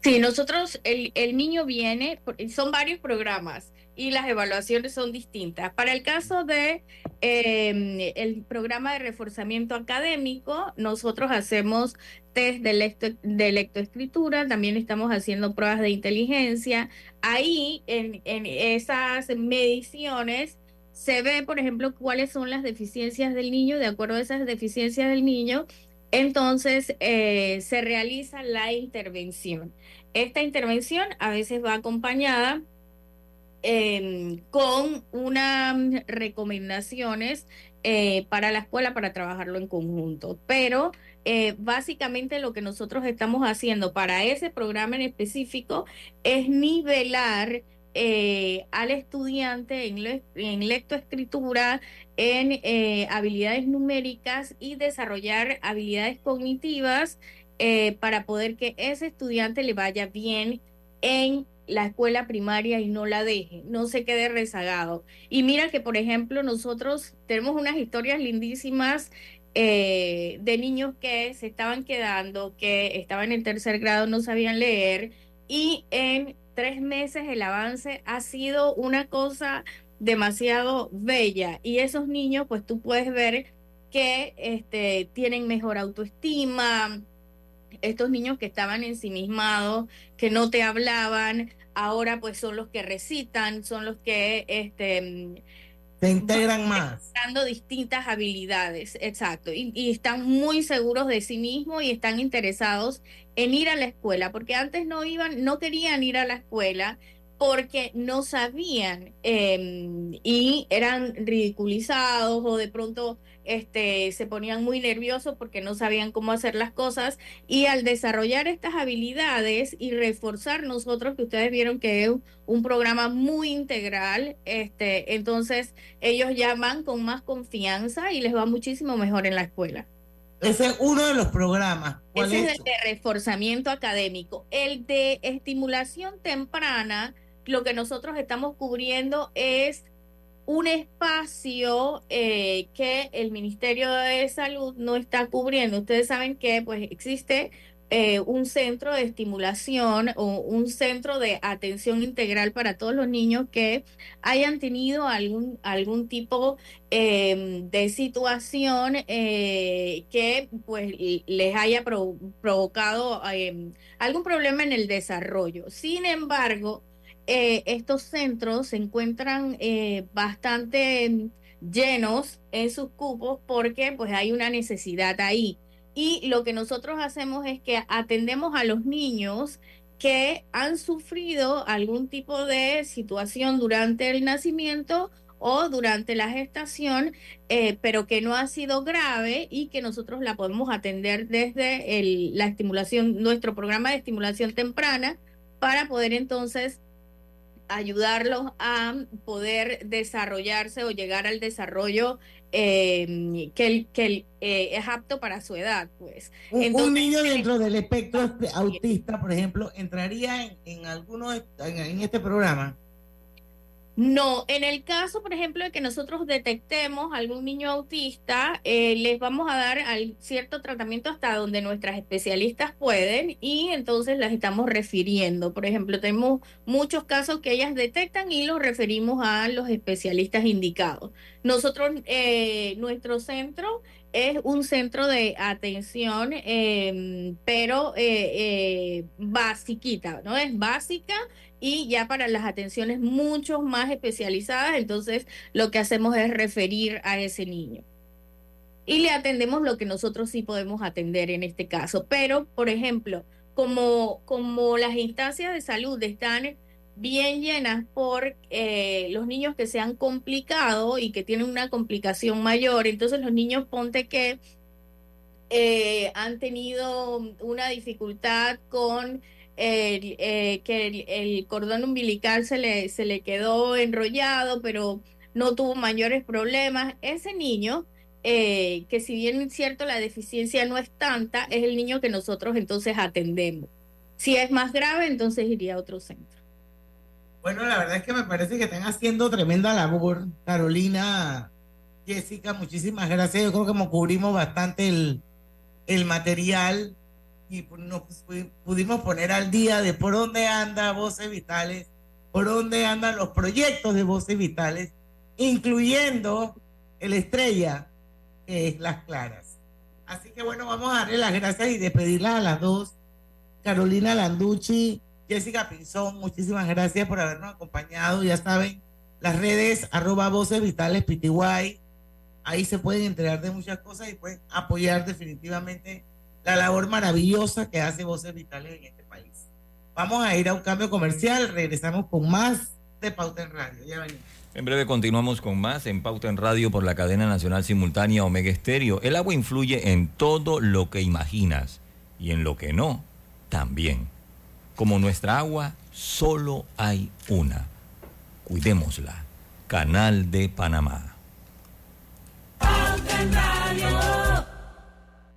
Sí, nosotros, el, el niño viene, son varios programas y las evaluaciones son distintas. Para el caso de em, el programa de reforzamiento académico, nosotros hacemos test de, de lectoescritura, también estamos haciendo pruebas de inteligencia. Ahí, en, en esas mediciones, se ve, por ejemplo, cuáles son las deficiencias del niño, de acuerdo a esas deficiencias del niño, entonces eh, se realiza la intervención. Esta intervención a veces va acompañada em, con unas recomendaciones eh, para la escuela para trabajarlo en conjunto. Pero eh, básicamente lo que nosotros estamos haciendo para ese programa en específico es nivelar eh, al estudiante en, lectoescritura, en eh, habilidades numéricas y desarrollar habilidades cognitivas eh, para poder que ese estudiante le vaya bien en la escuela primaria y no la deje, no se quede rezagado. Y mira que, por ejemplo, nosotros tenemos unas historias lindísimas de niños que se estaban quedando, que estaban en tercer grado, no sabían leer y en tres meses el avance ha sido una cosa demasiado bella y esos niños pues tú puedes ver que este, tienen mejor autoestima, estos niños que estaban ensimismados, que no te hablaban, ahora pues son los que recitan, son los que este, se integran más. Dando distintas habilidades, exacto. Y, y, están muy seguros de sí mismos y están interesados en ir a la escuela, porque antes no iban, no querían ir a la escuela porque no sabían em, y eran ridiculizados o de pronto este, se ponían muy nerviosos porque no sabían cómo hacer las cosas y al desarrollar estas habilidades y reforzar nosotros que ustedes vieron que es un programa muy integral, este, entonces ellos ya van con más confianza y les va muchísimo mejor en la escuela. Ese es uno de los programas. Ese es el de reforzamiento académico. El de estimulación temprana lo que nosotros estamos cubriendo es un espacio eh, que el Ministerio de Salud no está cubriendo. Ustedes saben que pues existe eh, un centro de estimulación o un centro de atención integral para todos los niños que hayan tenido algún, algún tipo em, de situación eh, que pues les haya provocado em, algún problema en el desarrollo. Sin embargo, eh, estos centros se encuentran eh, bastante llenos en sus cupos porque pues hay una necesidad ahí. Y lo que nosotros hacemos es que atendemos a los niños que han sufrido algún tipo de situación durante el nacimiento o durante la gestación, eh, pero que no ha sido grave y que nosotros la podemos atender desde la estimulación, nuestro programa de estimulación temprana, para poder entonces ayudarlos a poder desarrollarse o llegar al desarrollo eh, que, que eh, es apto para su edad, pues. un niño dentro del espectro autista, por ejemplo, entraría en, en alguno en este programa. No, en el caso, por ejemplo, de que nosotros detectemos algún niño autista, eh, les vamos a dar cierto tratamiento hasta donde nuestras especialistas pueden y entonces las estamos refiriendo. Por ejemplo, tenemos muchos casos que ellas detectan y los referimos a los especialistas indicados. Nosotros, eh, nuestro centro es un centro de atención, em, pero eh, basiquita, ¿no? Es básica y ya para las atenciones mucho más especializadas, entonces lo que hacemos es referir a ese niño. Y le atendemos lo que nosotros sí podemos atender en este caso. Pero, por ejemplo, como, como las instancias de salud están bien llenas por eh, los niños que se han complicado y que tienen una complicación mayor, entonces los niños ponte que eh, han tenido una dificultad con eh, que el, cordón umbilical se le, se le quedó enrollado, pero no tuvo mayores problemas. Ese niño, eh, que si bien es cierto la deficiencia no es tanta, es el niño que nosotros entonces atendemos. Si es más grave, entonces iría a otro centro. Bueno, la verdad es que me parece que están haciendo tremenda labor. Carolina, Jessica, muchísimas gracias. Yo creo que me cubrimos bastante el, el material y pues, nos pudimos poner al día de por dónde anda Voces Vitales, por dónde andan los proyectos de Voces Vitales, incluyendo el estrella, que es Las Claras. Así que bueno, vamos a darle las gracias y despedirlas a las dos. Carolina Landucci, Jessica Pinzón, muchísimas gracias por habernos acompañado. Ya saben, las redes arroba Voces Vitales PTY. Ahí se pueden enterar de muchas cosas y pueden apoyar definitivamente la labor maravillosa que hace Voces Vitales en este país. Vamos a ir a un cambio comercial, regresamos con más de Pauta en Radio. Ya venimos. En breve continuamos con más en Pauta en Radio por la cadena nacional simultánea Omega Estéreo. El agua influye en todo lo que imaginas y en lo que no, también. Como nuestra agua, solo hay una. Cuidémosla. Canal de Panamá. Pauta en Radio.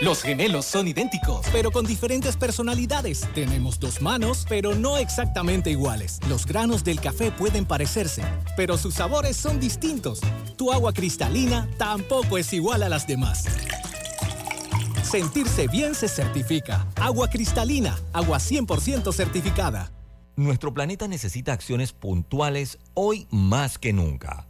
Los gemelos son idénticos, pero con diferentes personalidades. Tenemos dos manos, pero no exactamente iguales. Los granos del café pueden parecerse, pero sus sabores son distintos. Tu agua cristalina tampoco es igual a las demás. Sentirse bien se certifica. Agua cristalina, agua 100% certificada. Nuestro planeta necesita acciones puntuales hoy más que nunca.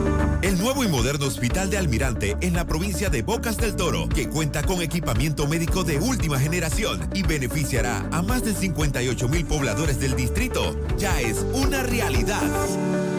El nuevo y moderno Hospital de Almirante en la provincia de Bocas del Toro, que cuenta con equipamiento médico de última generación y beneficiará a más de 58 mil pobladores del distrito, ya es una realidad.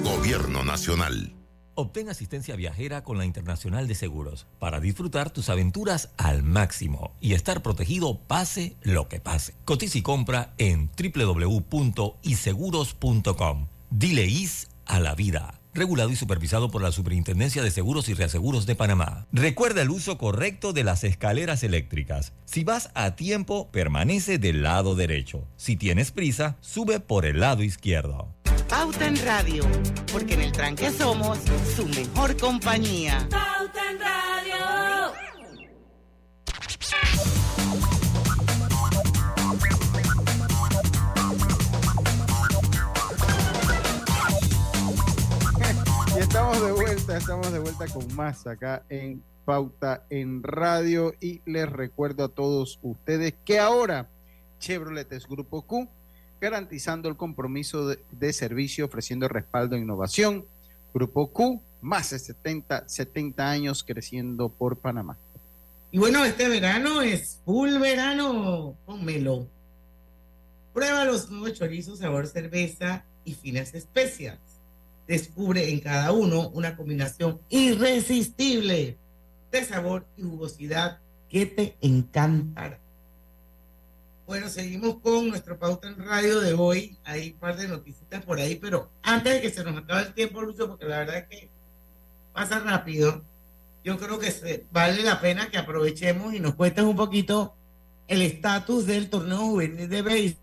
Gobierno Nacional. Obtén asistencia viajera con la Internacional de Seguros para disfrutar tus aventuras al máximo y estar protegido pase lo que pase. Cotiza y compra en www.iseguros.com. Dile is a la vida regulado y supervisado por la Superintendencia de Seguros y Reaseguros de Panamá. Recuerda el uso correcto de las escaleras eléctricas. Si vas a tiempo, permanece del lado derecho. Si tienes prisa, sube por el lado izquierdo. Pauta en Radio, porque en el tranque somos su mejor compañía. Pauta en Radio. Estamos de vuelta, estamos de vuelta con más acá en Pauta en Radio y les recuerdo a todos ustedes que ahora Chevrolet es Grupo Q, garantizando el compromiso de, servicio, ofreciendo respaldo e innovación. Grupo Q, más de 70, 70 años creciendo por Panamá. Y bueno, este verano es full verano con. Prueba los nuevos chorizos sabor cerveza y finas especias descubre en cada uno una combinación irresistible de sabor y jugosidad que te encantará. Bueno, seguimos con nuestro pauta en radio de hoy. Hay un par de noticias por ahí, pero antes de que se nos acabe el tiempo, Lucho, porque la verdad es que pasa rápido, yo creo que se, vale la pena que aprovechemos y nos cuentes un poquito el estatus del torneo juvenil de béisbol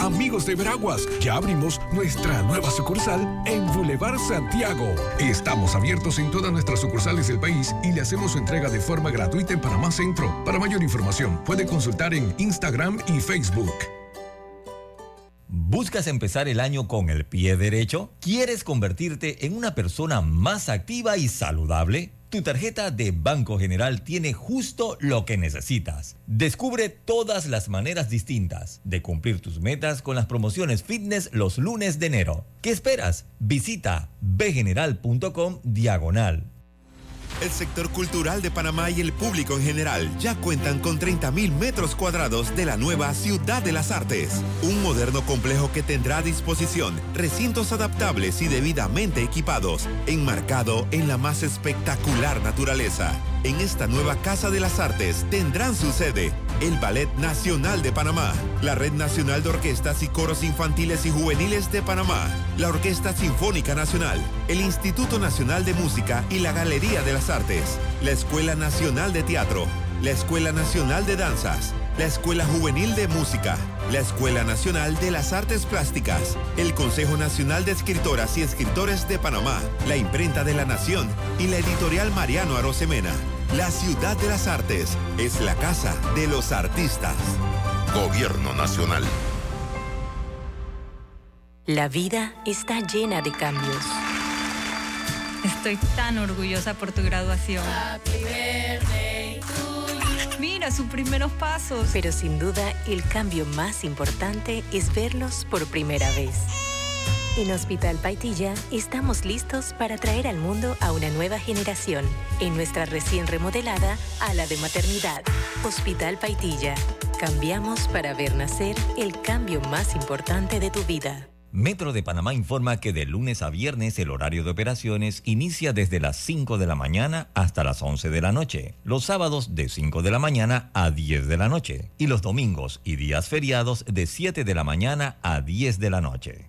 Amigos de Veraguas, ya abrimos nuestra nueva sucursal en Boulevard Santiago. Estamos abiertos en todas nuestras sucursales del país y le hacemos su entrega de forma gratuita en Panamá Centro. Para mayor información, puede consultar en Instagram y Facebook. ¿Buscas empezar el año con el pie derecho? ¿Quieres convertirte en una persona más activa y saludable? Tu tarjeta de Banco General tiene justo lo que necesitas. Descubre todas las maneras distintas de cumplir tus metas con las promociones fitness los lunes de enero. ¿Qué esperas? Visita bgeneral.com diagonal el sector cultural de Panamá y el público en general ya cuentan con 30.000 metros cuadrados de la nueva Ciudad de las Artes. Un moderno complejo que tendrá a disposición recintos adaptables y debidamente equipados, enmarcado en la más espectacular naturaleza. En esta nueva Casa de las Artes tendrán su sede el Ballet Nacional de Panamá, la Red Nacional de Orquestas y Coros Infantiles y Juveniles de Panamá, la Orquesta Sinfónica Nacional, el Instituto Nacional de Música y la Galería de las Artes, la Escuela Nacional de Teatro, la Escuela Nacional de Danzas, la Escuela Juvenil de Música, la Escuela Nacional de las Artes Plásticas, el Consejo Nacional de Escritoras y Escritores de Panamá, la Imprenta de la Nación y la Editorial Mariano Arosemena. La Ciudad de las Artes es la casa de los artistas. Gobierno Nacional. La vida está llena de cambios. Estoy tan orgullosa por tu graduación. Mira sus primeros pasos. Pero sin duda, el cambio más importante es verlos por primera vez. En Hospital Paitilla estamos listos para traer al mundo a una nueva generación en nuestra recién remodelada ala de maternidad. Hospital Paitilla. Cambiamos para ver nacer el cambio más importante de tu vida. Metro de Panamá informa que de lunes a viernes el horario de operaciones inicia desde las 5 de la mañana hasta las 11 de la noche, los sábados de 5 de la mañana a 10 de la noche y los domingos y días feriados de 7 de la mañana a 10 de la noche.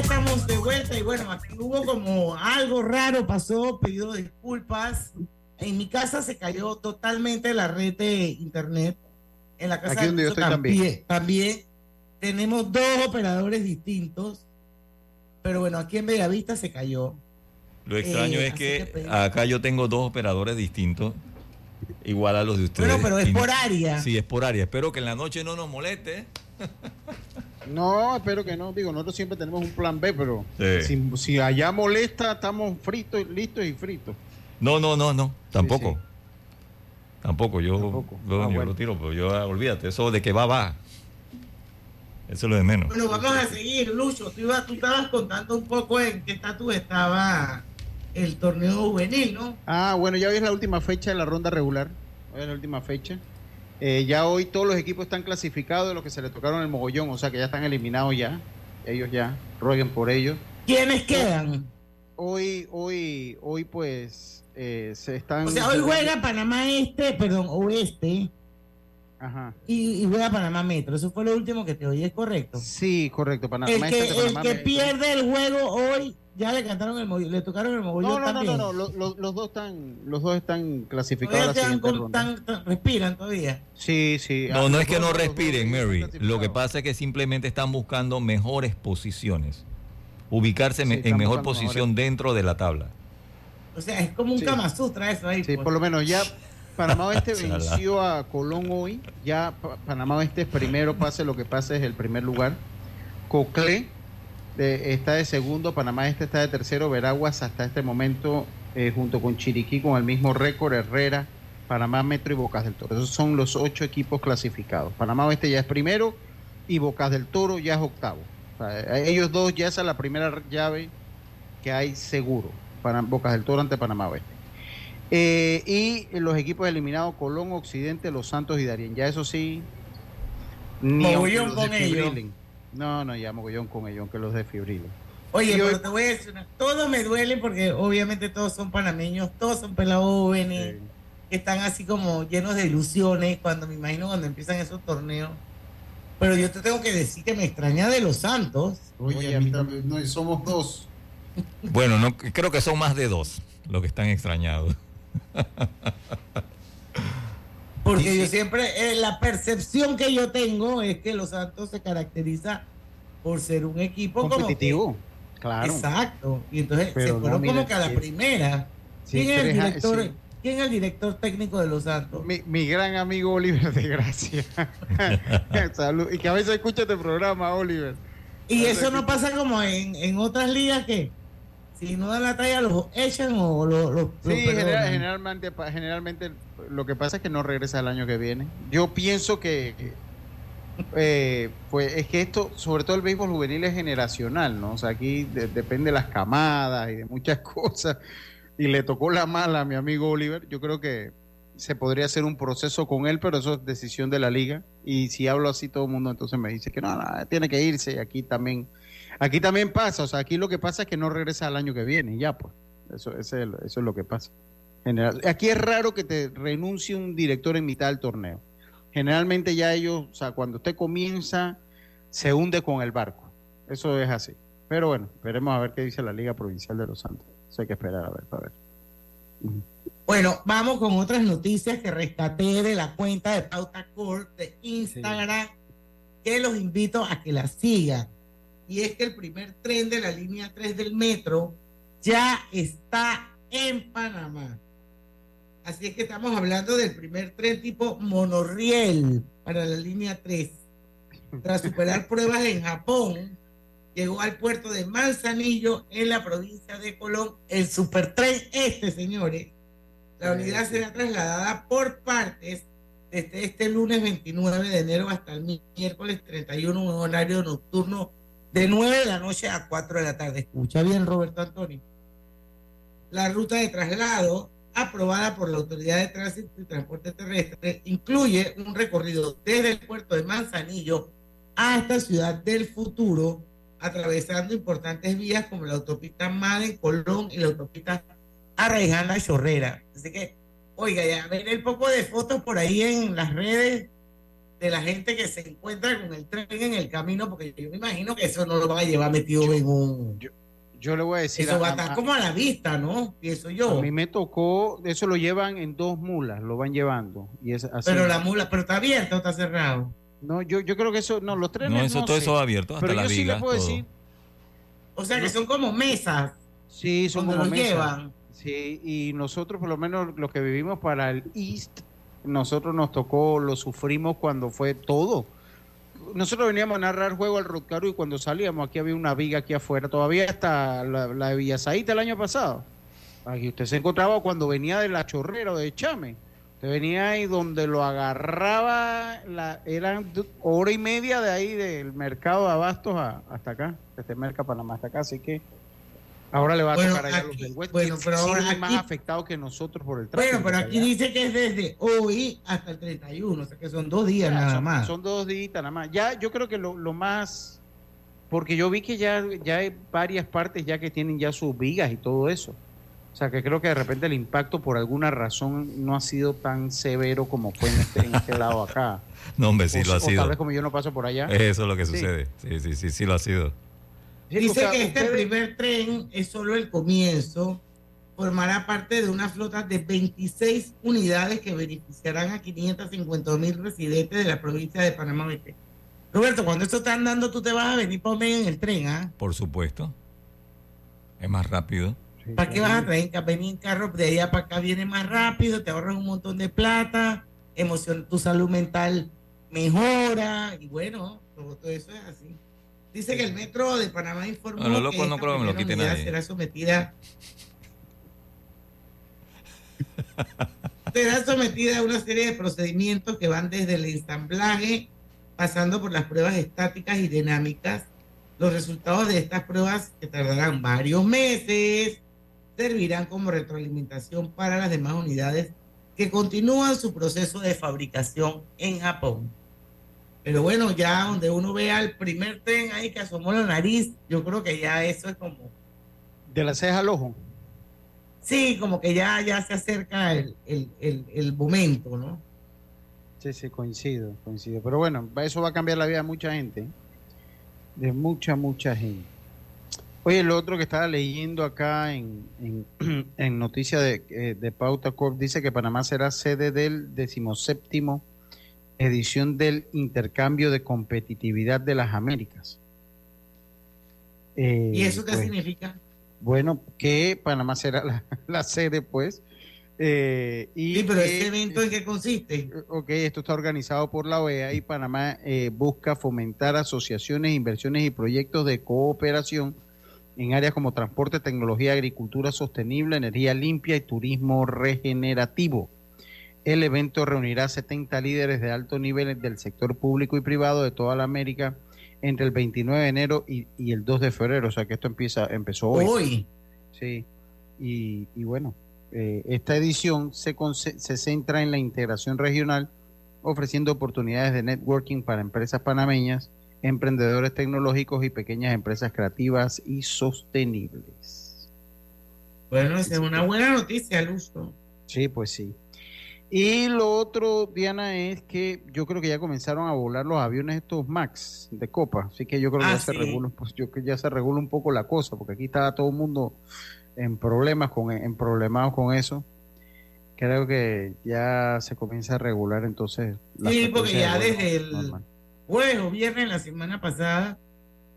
estamos de vuelta y bueno, aquí hubo como algo raro, pasó, pedido disculpas. En mi casa se cayó totalmente la red de internet. En la casa aquí de también, también. tenemos dos operadores distintos. Pero bueno, aquí en Bellavista se cayó. Lo extraño eh, es que, acá yo tengo dos operadores distintos, igual a los de ustedes. Bueno, pero es por área. Sí, es por área. Espero que en la noche no nos moleste. No, espero que no. Digo, nosotros siempre tenemos un plan B, pero si, allá molesta, estamos fritos, listos y fritos. No, no, no, no, tampoco. Tampoco, yo, ah, yo, lo tiro, pero yo, ah, olvídate, eso de que va, va. Eso es lo de menos. Bueno, vamos a seguir, Lucho. Tú, tú estabas contando un poco en qué estatus estaba el torneo juvenil, ¿no? Ah, bueno, ya hoy es la última fecha de la ronda regular. Hoy es la última fecha. Eh, ya hoy todos los equipos están clasificados de los que se le tocaron el mogollón, o sea que ya están eliminados ya. Ellos ya, rueguen por ellos. ¿Quiénes quedan? Hoy, hoy, hoy pues eh, se están... O sea, hoy juega Panamá Este, perdón, Oeste. Ajá. Y, juega Panamá Metro. Eso fue lo último que te oí, ¿es correcto? Sí, correcto. Panamá el que, este el que pierde el juego hoy ya le cantaron el le tocaron el mogollón no, no, No, no, los, los, dos están, los dos están clasificados. respiran todavía. Sí, sí. No, no es que no respiren, Mary. Lo que pasa es que simplemente están buscando mejores posiciones. Ubicarse en mejor posición dentro de la tabla. O sea, es como un Sí. Kama Sutra eso ahí. Sí, pues. por lo menos ya Panamá Oeste venció a Colón hoy. Ya Pa- Panamá Oeste es primero, pase lo que pase, es el primer lugar. Coclé de- está de segundo, Panamá Este está de tercero, Veraguas hasta este momento, eh, junto con Chiriquí, con el mismo récord, Herrera, Panamá Metro y Bocas del Toro. Esos son los ocho equipos clasificados. Panamá Oeste ya es primero y Bocas del Toro ya es octavo. O sea, ellos dos ya esa es la primera llave que hay seguro. Para Bocas del Toro ante Panamá Oeste. Eh, y los equipos eliminados, Colón, Occidente, Los Santos y Darien. Ya eso sí, ni con ellos. No, no, ya mogollón con ellos, aunque los desfibrilen. Oye, Y hoy- pero te voy a decir una, todo me duele porque obviamente todos son panameños, todos son pelados jóvenes, que están así como llenos de ilusiones cuando me imagino cuando empiezan esos torneos. Pero yo te tengo que decir que me extraña de los Santos. Oye, a mí también, no, y somos dos. Bueno, no, creo que son más de dos los que están extrañados. Porque yo siempre, eh, la percepción que yo tengo es que los Santos se caracteriza por ser un equipo como que- Competitivo, claro. Exacto. Y entonces Pero se no, fueron mira, como que a la primera. Sí, ¿Quién, es el director, sí. ¿Quién es el director técnico de los Santos? Mi, mi gran amigo Oliver de Gracia. Salud. Y que a veces escucha este programa, Oliver. Y eso no pasa como en, en otras ligas que si no dan la talla los echan o los, los- Sí, general- generalmente, generalmente lo que pasa es que no regresa el año que viene. Yo pienso que eh, pues es que esto, sobre todo el béisbol juvenil es generacional, ¿no? O sea, aquí de- depende de las camadas y de muchas cosas. Y le tocó la mala a mi amigo Oliver. Yo creo que se podría hacer un proceso con él, pero eso es decisión de la liga. Y si hablo así todo el mundo, entonces me dice que no, no, tiene que irse. Y aquí también, aquí también pasa. O sea, aquí lo que pasa es que no regresa al año que viene. y Ya, pues. Eso, ese es el- eso es lo que pasa. General, aquí es raro que te renuncie un director en mitad del torneo. Generalmente ya ellos, o sea, cuando usted comienza, se hunde con el barco. Eso es así. Pero bueno, veremos a ver qué dice la Liga Provincial de Los Santos. Eso hay que esperar a ver, para ver. Bueno, vamos con otras noticias que rescaté de la cuenta de Pauta Corp de Instagram, que los invito a que la sigan. Y es que el primer tren de la línea 3 del metro ya está en Panamá. Así es que estamos hablando del primer tren tipo monorriel para la línea 3. Tras superar pruebas en Japón, llegó al puerto de Manzanillo en la provincia de Colón el supertren este, señores. La unidad será trasladada por partes desde este lunes 29 de enero hasta el miércoles 31 en un horario nocturno de 9 de la noche a 4 de la tarde. Escucha bien, Roberto Antonio. La ruta de traslado aprobada por la Autoridad de Tránsito y Transporte Terrestre incluye un recorrido desde el puerto de Manzanillo hasta Ciudad del Futuro, atravesando importantes vías como la autopista Madden, Colón y la autopista Arraijana Chorrera. Así que, oiga, ya ven el poco de fotos por ahí en las redes de la gente que se encuentra con el tren en el camino, porque yo me imagino que eso no lo van a llevar metido en un... Yo le voy a decir. Eso va a estar como a la vista, ¿no? Pienso yo. A mí me tocó, eso lo llevan en dos mulas, lo van llevando. Y es así. Pero la mula, pero está abierto o está cerrado. No, yo, yo creo que eso, no, los trenes. No, eso- todo sé. eso va abierto, hasta Pero las yo sí le puedo todo. decir. O sea que son como mesas. Sí, son donde como los mesas. llevan. Sí, y nosotros, por lo menos los que vivimos para el East, nosotros nos tocó, lo sufrimos cuando fue todo. Nosotros veníamos a narrar juego al Rotcaro y cuando salíamos aquí había una viga aquí afuera, todavía hasta la, la de Villasaíta el año pasado. Aquí usted se encontraba cuando venía de la chorrera o de Chame. Usted venía ahí donde lo agarraba, la, eran hora y media de ahí del mercado de abastos a- hasta acá, desde Merca Panamá hasta acá, así que ahora le va a Bueno, tocar allá a los del West, bueno, pero ahora más aquí- afectados que nosotros por el tráfico. Bueno, pero aquí allá. dice que es desde hoy hasta el 31, o sea que son dos días Ya, nada son, más. son dos días nada más. Ya, yo creo que lo, lo más, porque yo vi que ya, ya hay varias partes ya que tienen ya sus vigas y todo eso. O sea, que creo que de repente el impacto por alguna razón no ha sido tan severo como fue en este, en este lado acá. No, hombre, sí o, lo ha o sido. tal vez como yo no paso por allá. Eso es lo que Sí. sucede. Sí, sí, sí, sí lo ha sido. Dice que este ustedes- primer tren es solo el comienzo. Formará parte de una flota de 26 unidades que beneficiarán a 550 mil residentes de la provincia de Panamá Oeste. Roberto, cuando esto está andando, tú te vas a venir para Omega en el tren, ¿ah? Por supuesto. Es más rápido. ¿Para qué vas a traer venir en carro de allá para acá? Viene más rápido, te ahorras un montón de plata, emoción, tu salud mental mejora y bueno, todo, eso es así. Dice que el metro de Panamá informó no, que no creo que me lo quite nadie. será sometida será sometida a una serie de procedimientos que van desde el ensamblaje, pasando por las pruebas estáticas y dinámicas. Los resultados de estas pruebas, que tardarán varios meses, servirán como retroalimentación para las demás unidades que continúan su proceso de fabricación en Japón. Pero bueno, ya donde uno vea el primer tren ahí que asomó la nariz, yo creo que ya eso es como... De la ceja al ojo. Sí, como que ya, ya se acerca el, el, momento, ¿no? Sí, sí, coincido, coincido. Pero bueno, eso va a cambiar la vida de mucha gente. De mucha, mucha gente. Oye, lo otro que estaba leyendo acá en, en, noticia de, eh, de, Pauta Corp dice que Panamá será sede del decimoséptimo edición del intercambio de competitividad de las Américas. ¿Y eso qué pues, significa? Bueno, que Panamá será la, sede, pues. Eh, y sí, pero ¿este evento en qué consiste? Ok, esto está organizado por la OEA y Panamá eh, busca fomentar asociaciones, inversiones y proyectos de cooperación en áreas como transporte, tecnología, agricultura sostenible, energía limpia y turismo regenerativo. El evento reunirá 70 líderes de alto nivel del sector público y privado de toda la América entre el 29 de enero y, el 2 de febrero, o sea que esto empieza empezó hoy. Hoy. Sí, y, bueno, eh, esta edición se, se centra en la integración regional, ofreciendo oportunidades de networking para empresas panameñas, emprendedores tecnológicos y pequeñas empresas creativas y sostenibles. Bueno, es una buena noticia, Lusto. Sí, pues sí. Y lo otro, Diana, es que yo creo que ya comenzaron a volar los aviones estos MAX de Copa, así que yo creo que ya ah, se regula, pues yo ya se regula un poco la cosa, porque aquí está todo el mundo en problemas con en problemados con eso. Creo que ya se comienza a regular entonces. Sí, porque ya desde el jueves viernes la semana pasada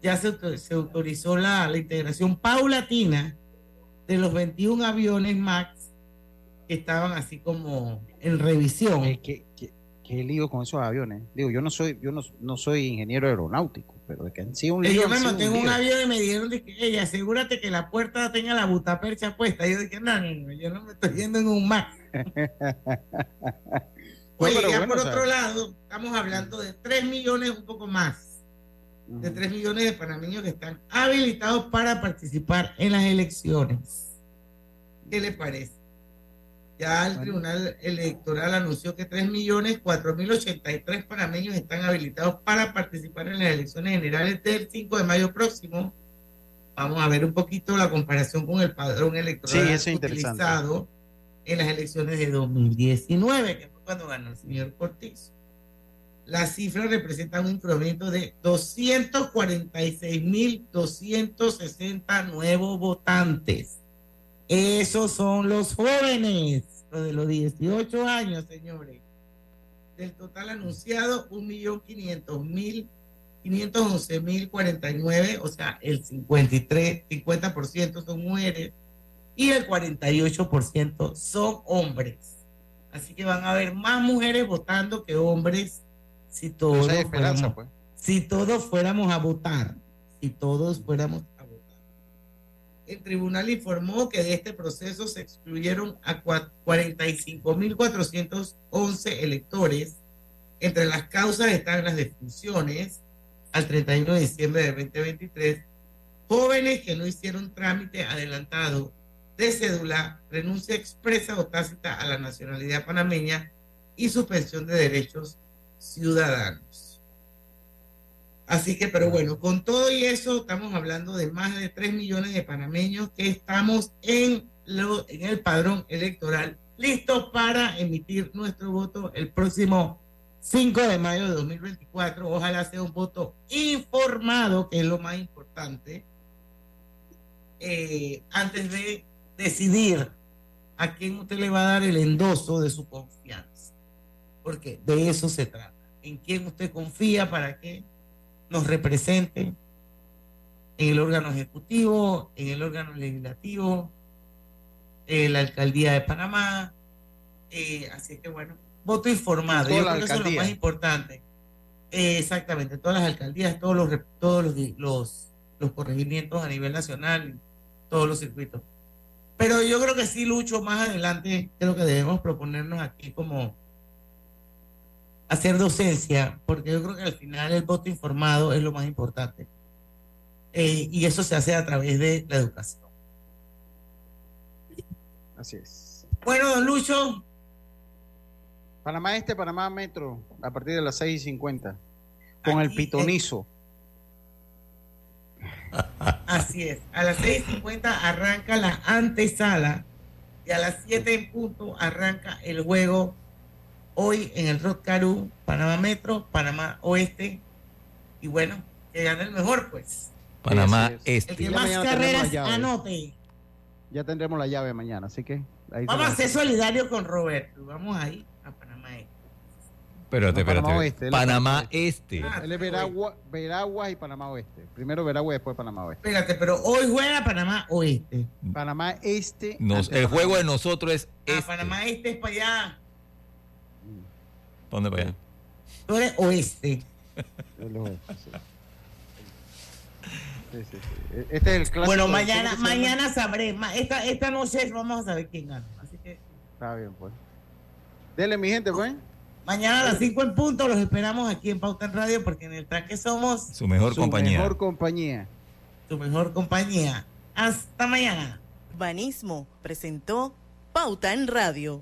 ya se, se autorizó la, la integración paulatina de los 21 aviones MAX estaban así como en revisión. ¿Qué, qué, lío con esos aviones? Digo, yo no soy, yo no, no soy ingeniero aeronáutico, pero de que han sido un lío. Yo monté en un avión y me dijeron que, ella asegúrate que la puerta tenga la butapercha puesta. yo dije, no, no, yo no me estoy yendo en un mar. Oye, ya por otro lado, estamos hablando de 3 millones, un poco más, de 3 millones de panameños que están habilitados para participar en las elecciones. ¿Qué le parece? Ya el Tribunal Electoral anunció que 3.4.083 panameños están habilitados para participar en las elecciones generales del 5 de mayo próximo. Vamos a ver un poquito la comparación con el padrón electoral utilizado en las elecciones de 2019, que fue cuando ganó el señor Cortizo. Las cifras representan un incremento de 246.260 nuevos votantes esos son los jóvenes, de los 18 años, señores. Del total anunciado, 1.500.000, 511.049, o sea, el 53, 50% son mujeres y el 48% son hombres. Así que van a haber más mujeres votando que hombres si todos, fuéramos, pues. si todos fuéramos a votar. Si todos fuéramos el tribunal informó que de este proceso se excluyeron a 45.411 electores. Entre las causas están las defunciones al 31 de diciembre de 2023, jóvenes que no hicieron trámite adelantado de cédula, renuncia expresa o tácita a la nacionalidad panameña y suspensión de derechos ciudadanos. Así que, pero bueno, con todo y eso, estamos hablando de más de 3 millones de panameños que estamos en, lo, en el padrón electoral, listos para emitir nuestro voto el próximo 5 de mayo de 2024. Ojalá sea un voto informado, que es lo más importante, eh, antes de decidir a quién usted le va a dar el endoso de su confianza. Porque de eso se trata. En quién usted confía para qué nos represente en el órgano ejecutivo, en el órgano legislativo eh, la alcaldía de Panamá. Eh, así que bueno, voto informado. Yo creo que eso es lo más importante. Eh, exactamente, todas las alcaldías, todos los todos los, los, los corregimientos a nivel nacional, todos los circuitos. Pero yo creo que sí, Lucho, más adelante creo que debemos proponernos aquí como hacer docencia, porque yo creo que al final el voto informado es lo más importante. Eh, y eso se hace a través de la educación. Así es. Bueno, don Lucho. Panamá Este, Panamá Metro, a partir de las 6 y 50, con el pitonizo. Así es. A las 6.50 arranca la antesala y a las 7 en punto arranca el juego hoy en el Rock Caru, Panamá Metro, Panamá Oeste. Y bueno, que gane el mejor, pues. Panamá Este. El que más carreras anote. Ya tendremos la llave mañana, así que. Vamos a ser solidarios con Roberto. Vamos ahí a Panamá Este. Espérate, espérate. Panamá Oeste. Panamá Este. Ah, él es Veragua, Veragua y Panamá Oeste. Primero Veragua y después Panamá Oeste. Espérate, pero hoy juega Panamá Oeste. Panamá Este. Nos, el juego de nosotros es ah, este. Panamá Este es para allá. ¿Dónde para allá? Tú eres oeste. sí. Este es el clásico. Bueno, mañana, mañana sabré. Esta, esta noche vamos a saber quién gana. Así que. Está bien, pues. Dele, mi gente, pues. Mañana a las 5 en punto los esperamos aquí en Pauta en Radio porque en el tranque somos su mejor compañía. Su mejor compañía. Su mejor compañía. Hasta mañana. Banismo presentó Pauta en Radio.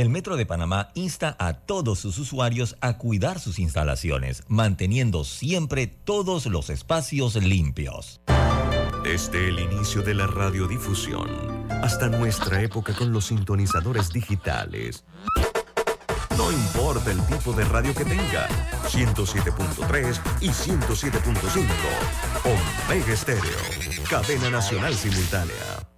El Metro de Panamá insta a todos sus usuarios a cuidar sus instalaciones, manteniendo siempre todos los espacios limpios. Desde el inicio de la radiodifusión hasta nuestra época con los sintonizadores digitales. No importa el tipo de radio que tenga, 107.3 y 107.5. Omega Estéreo, cadena nacional simultánea.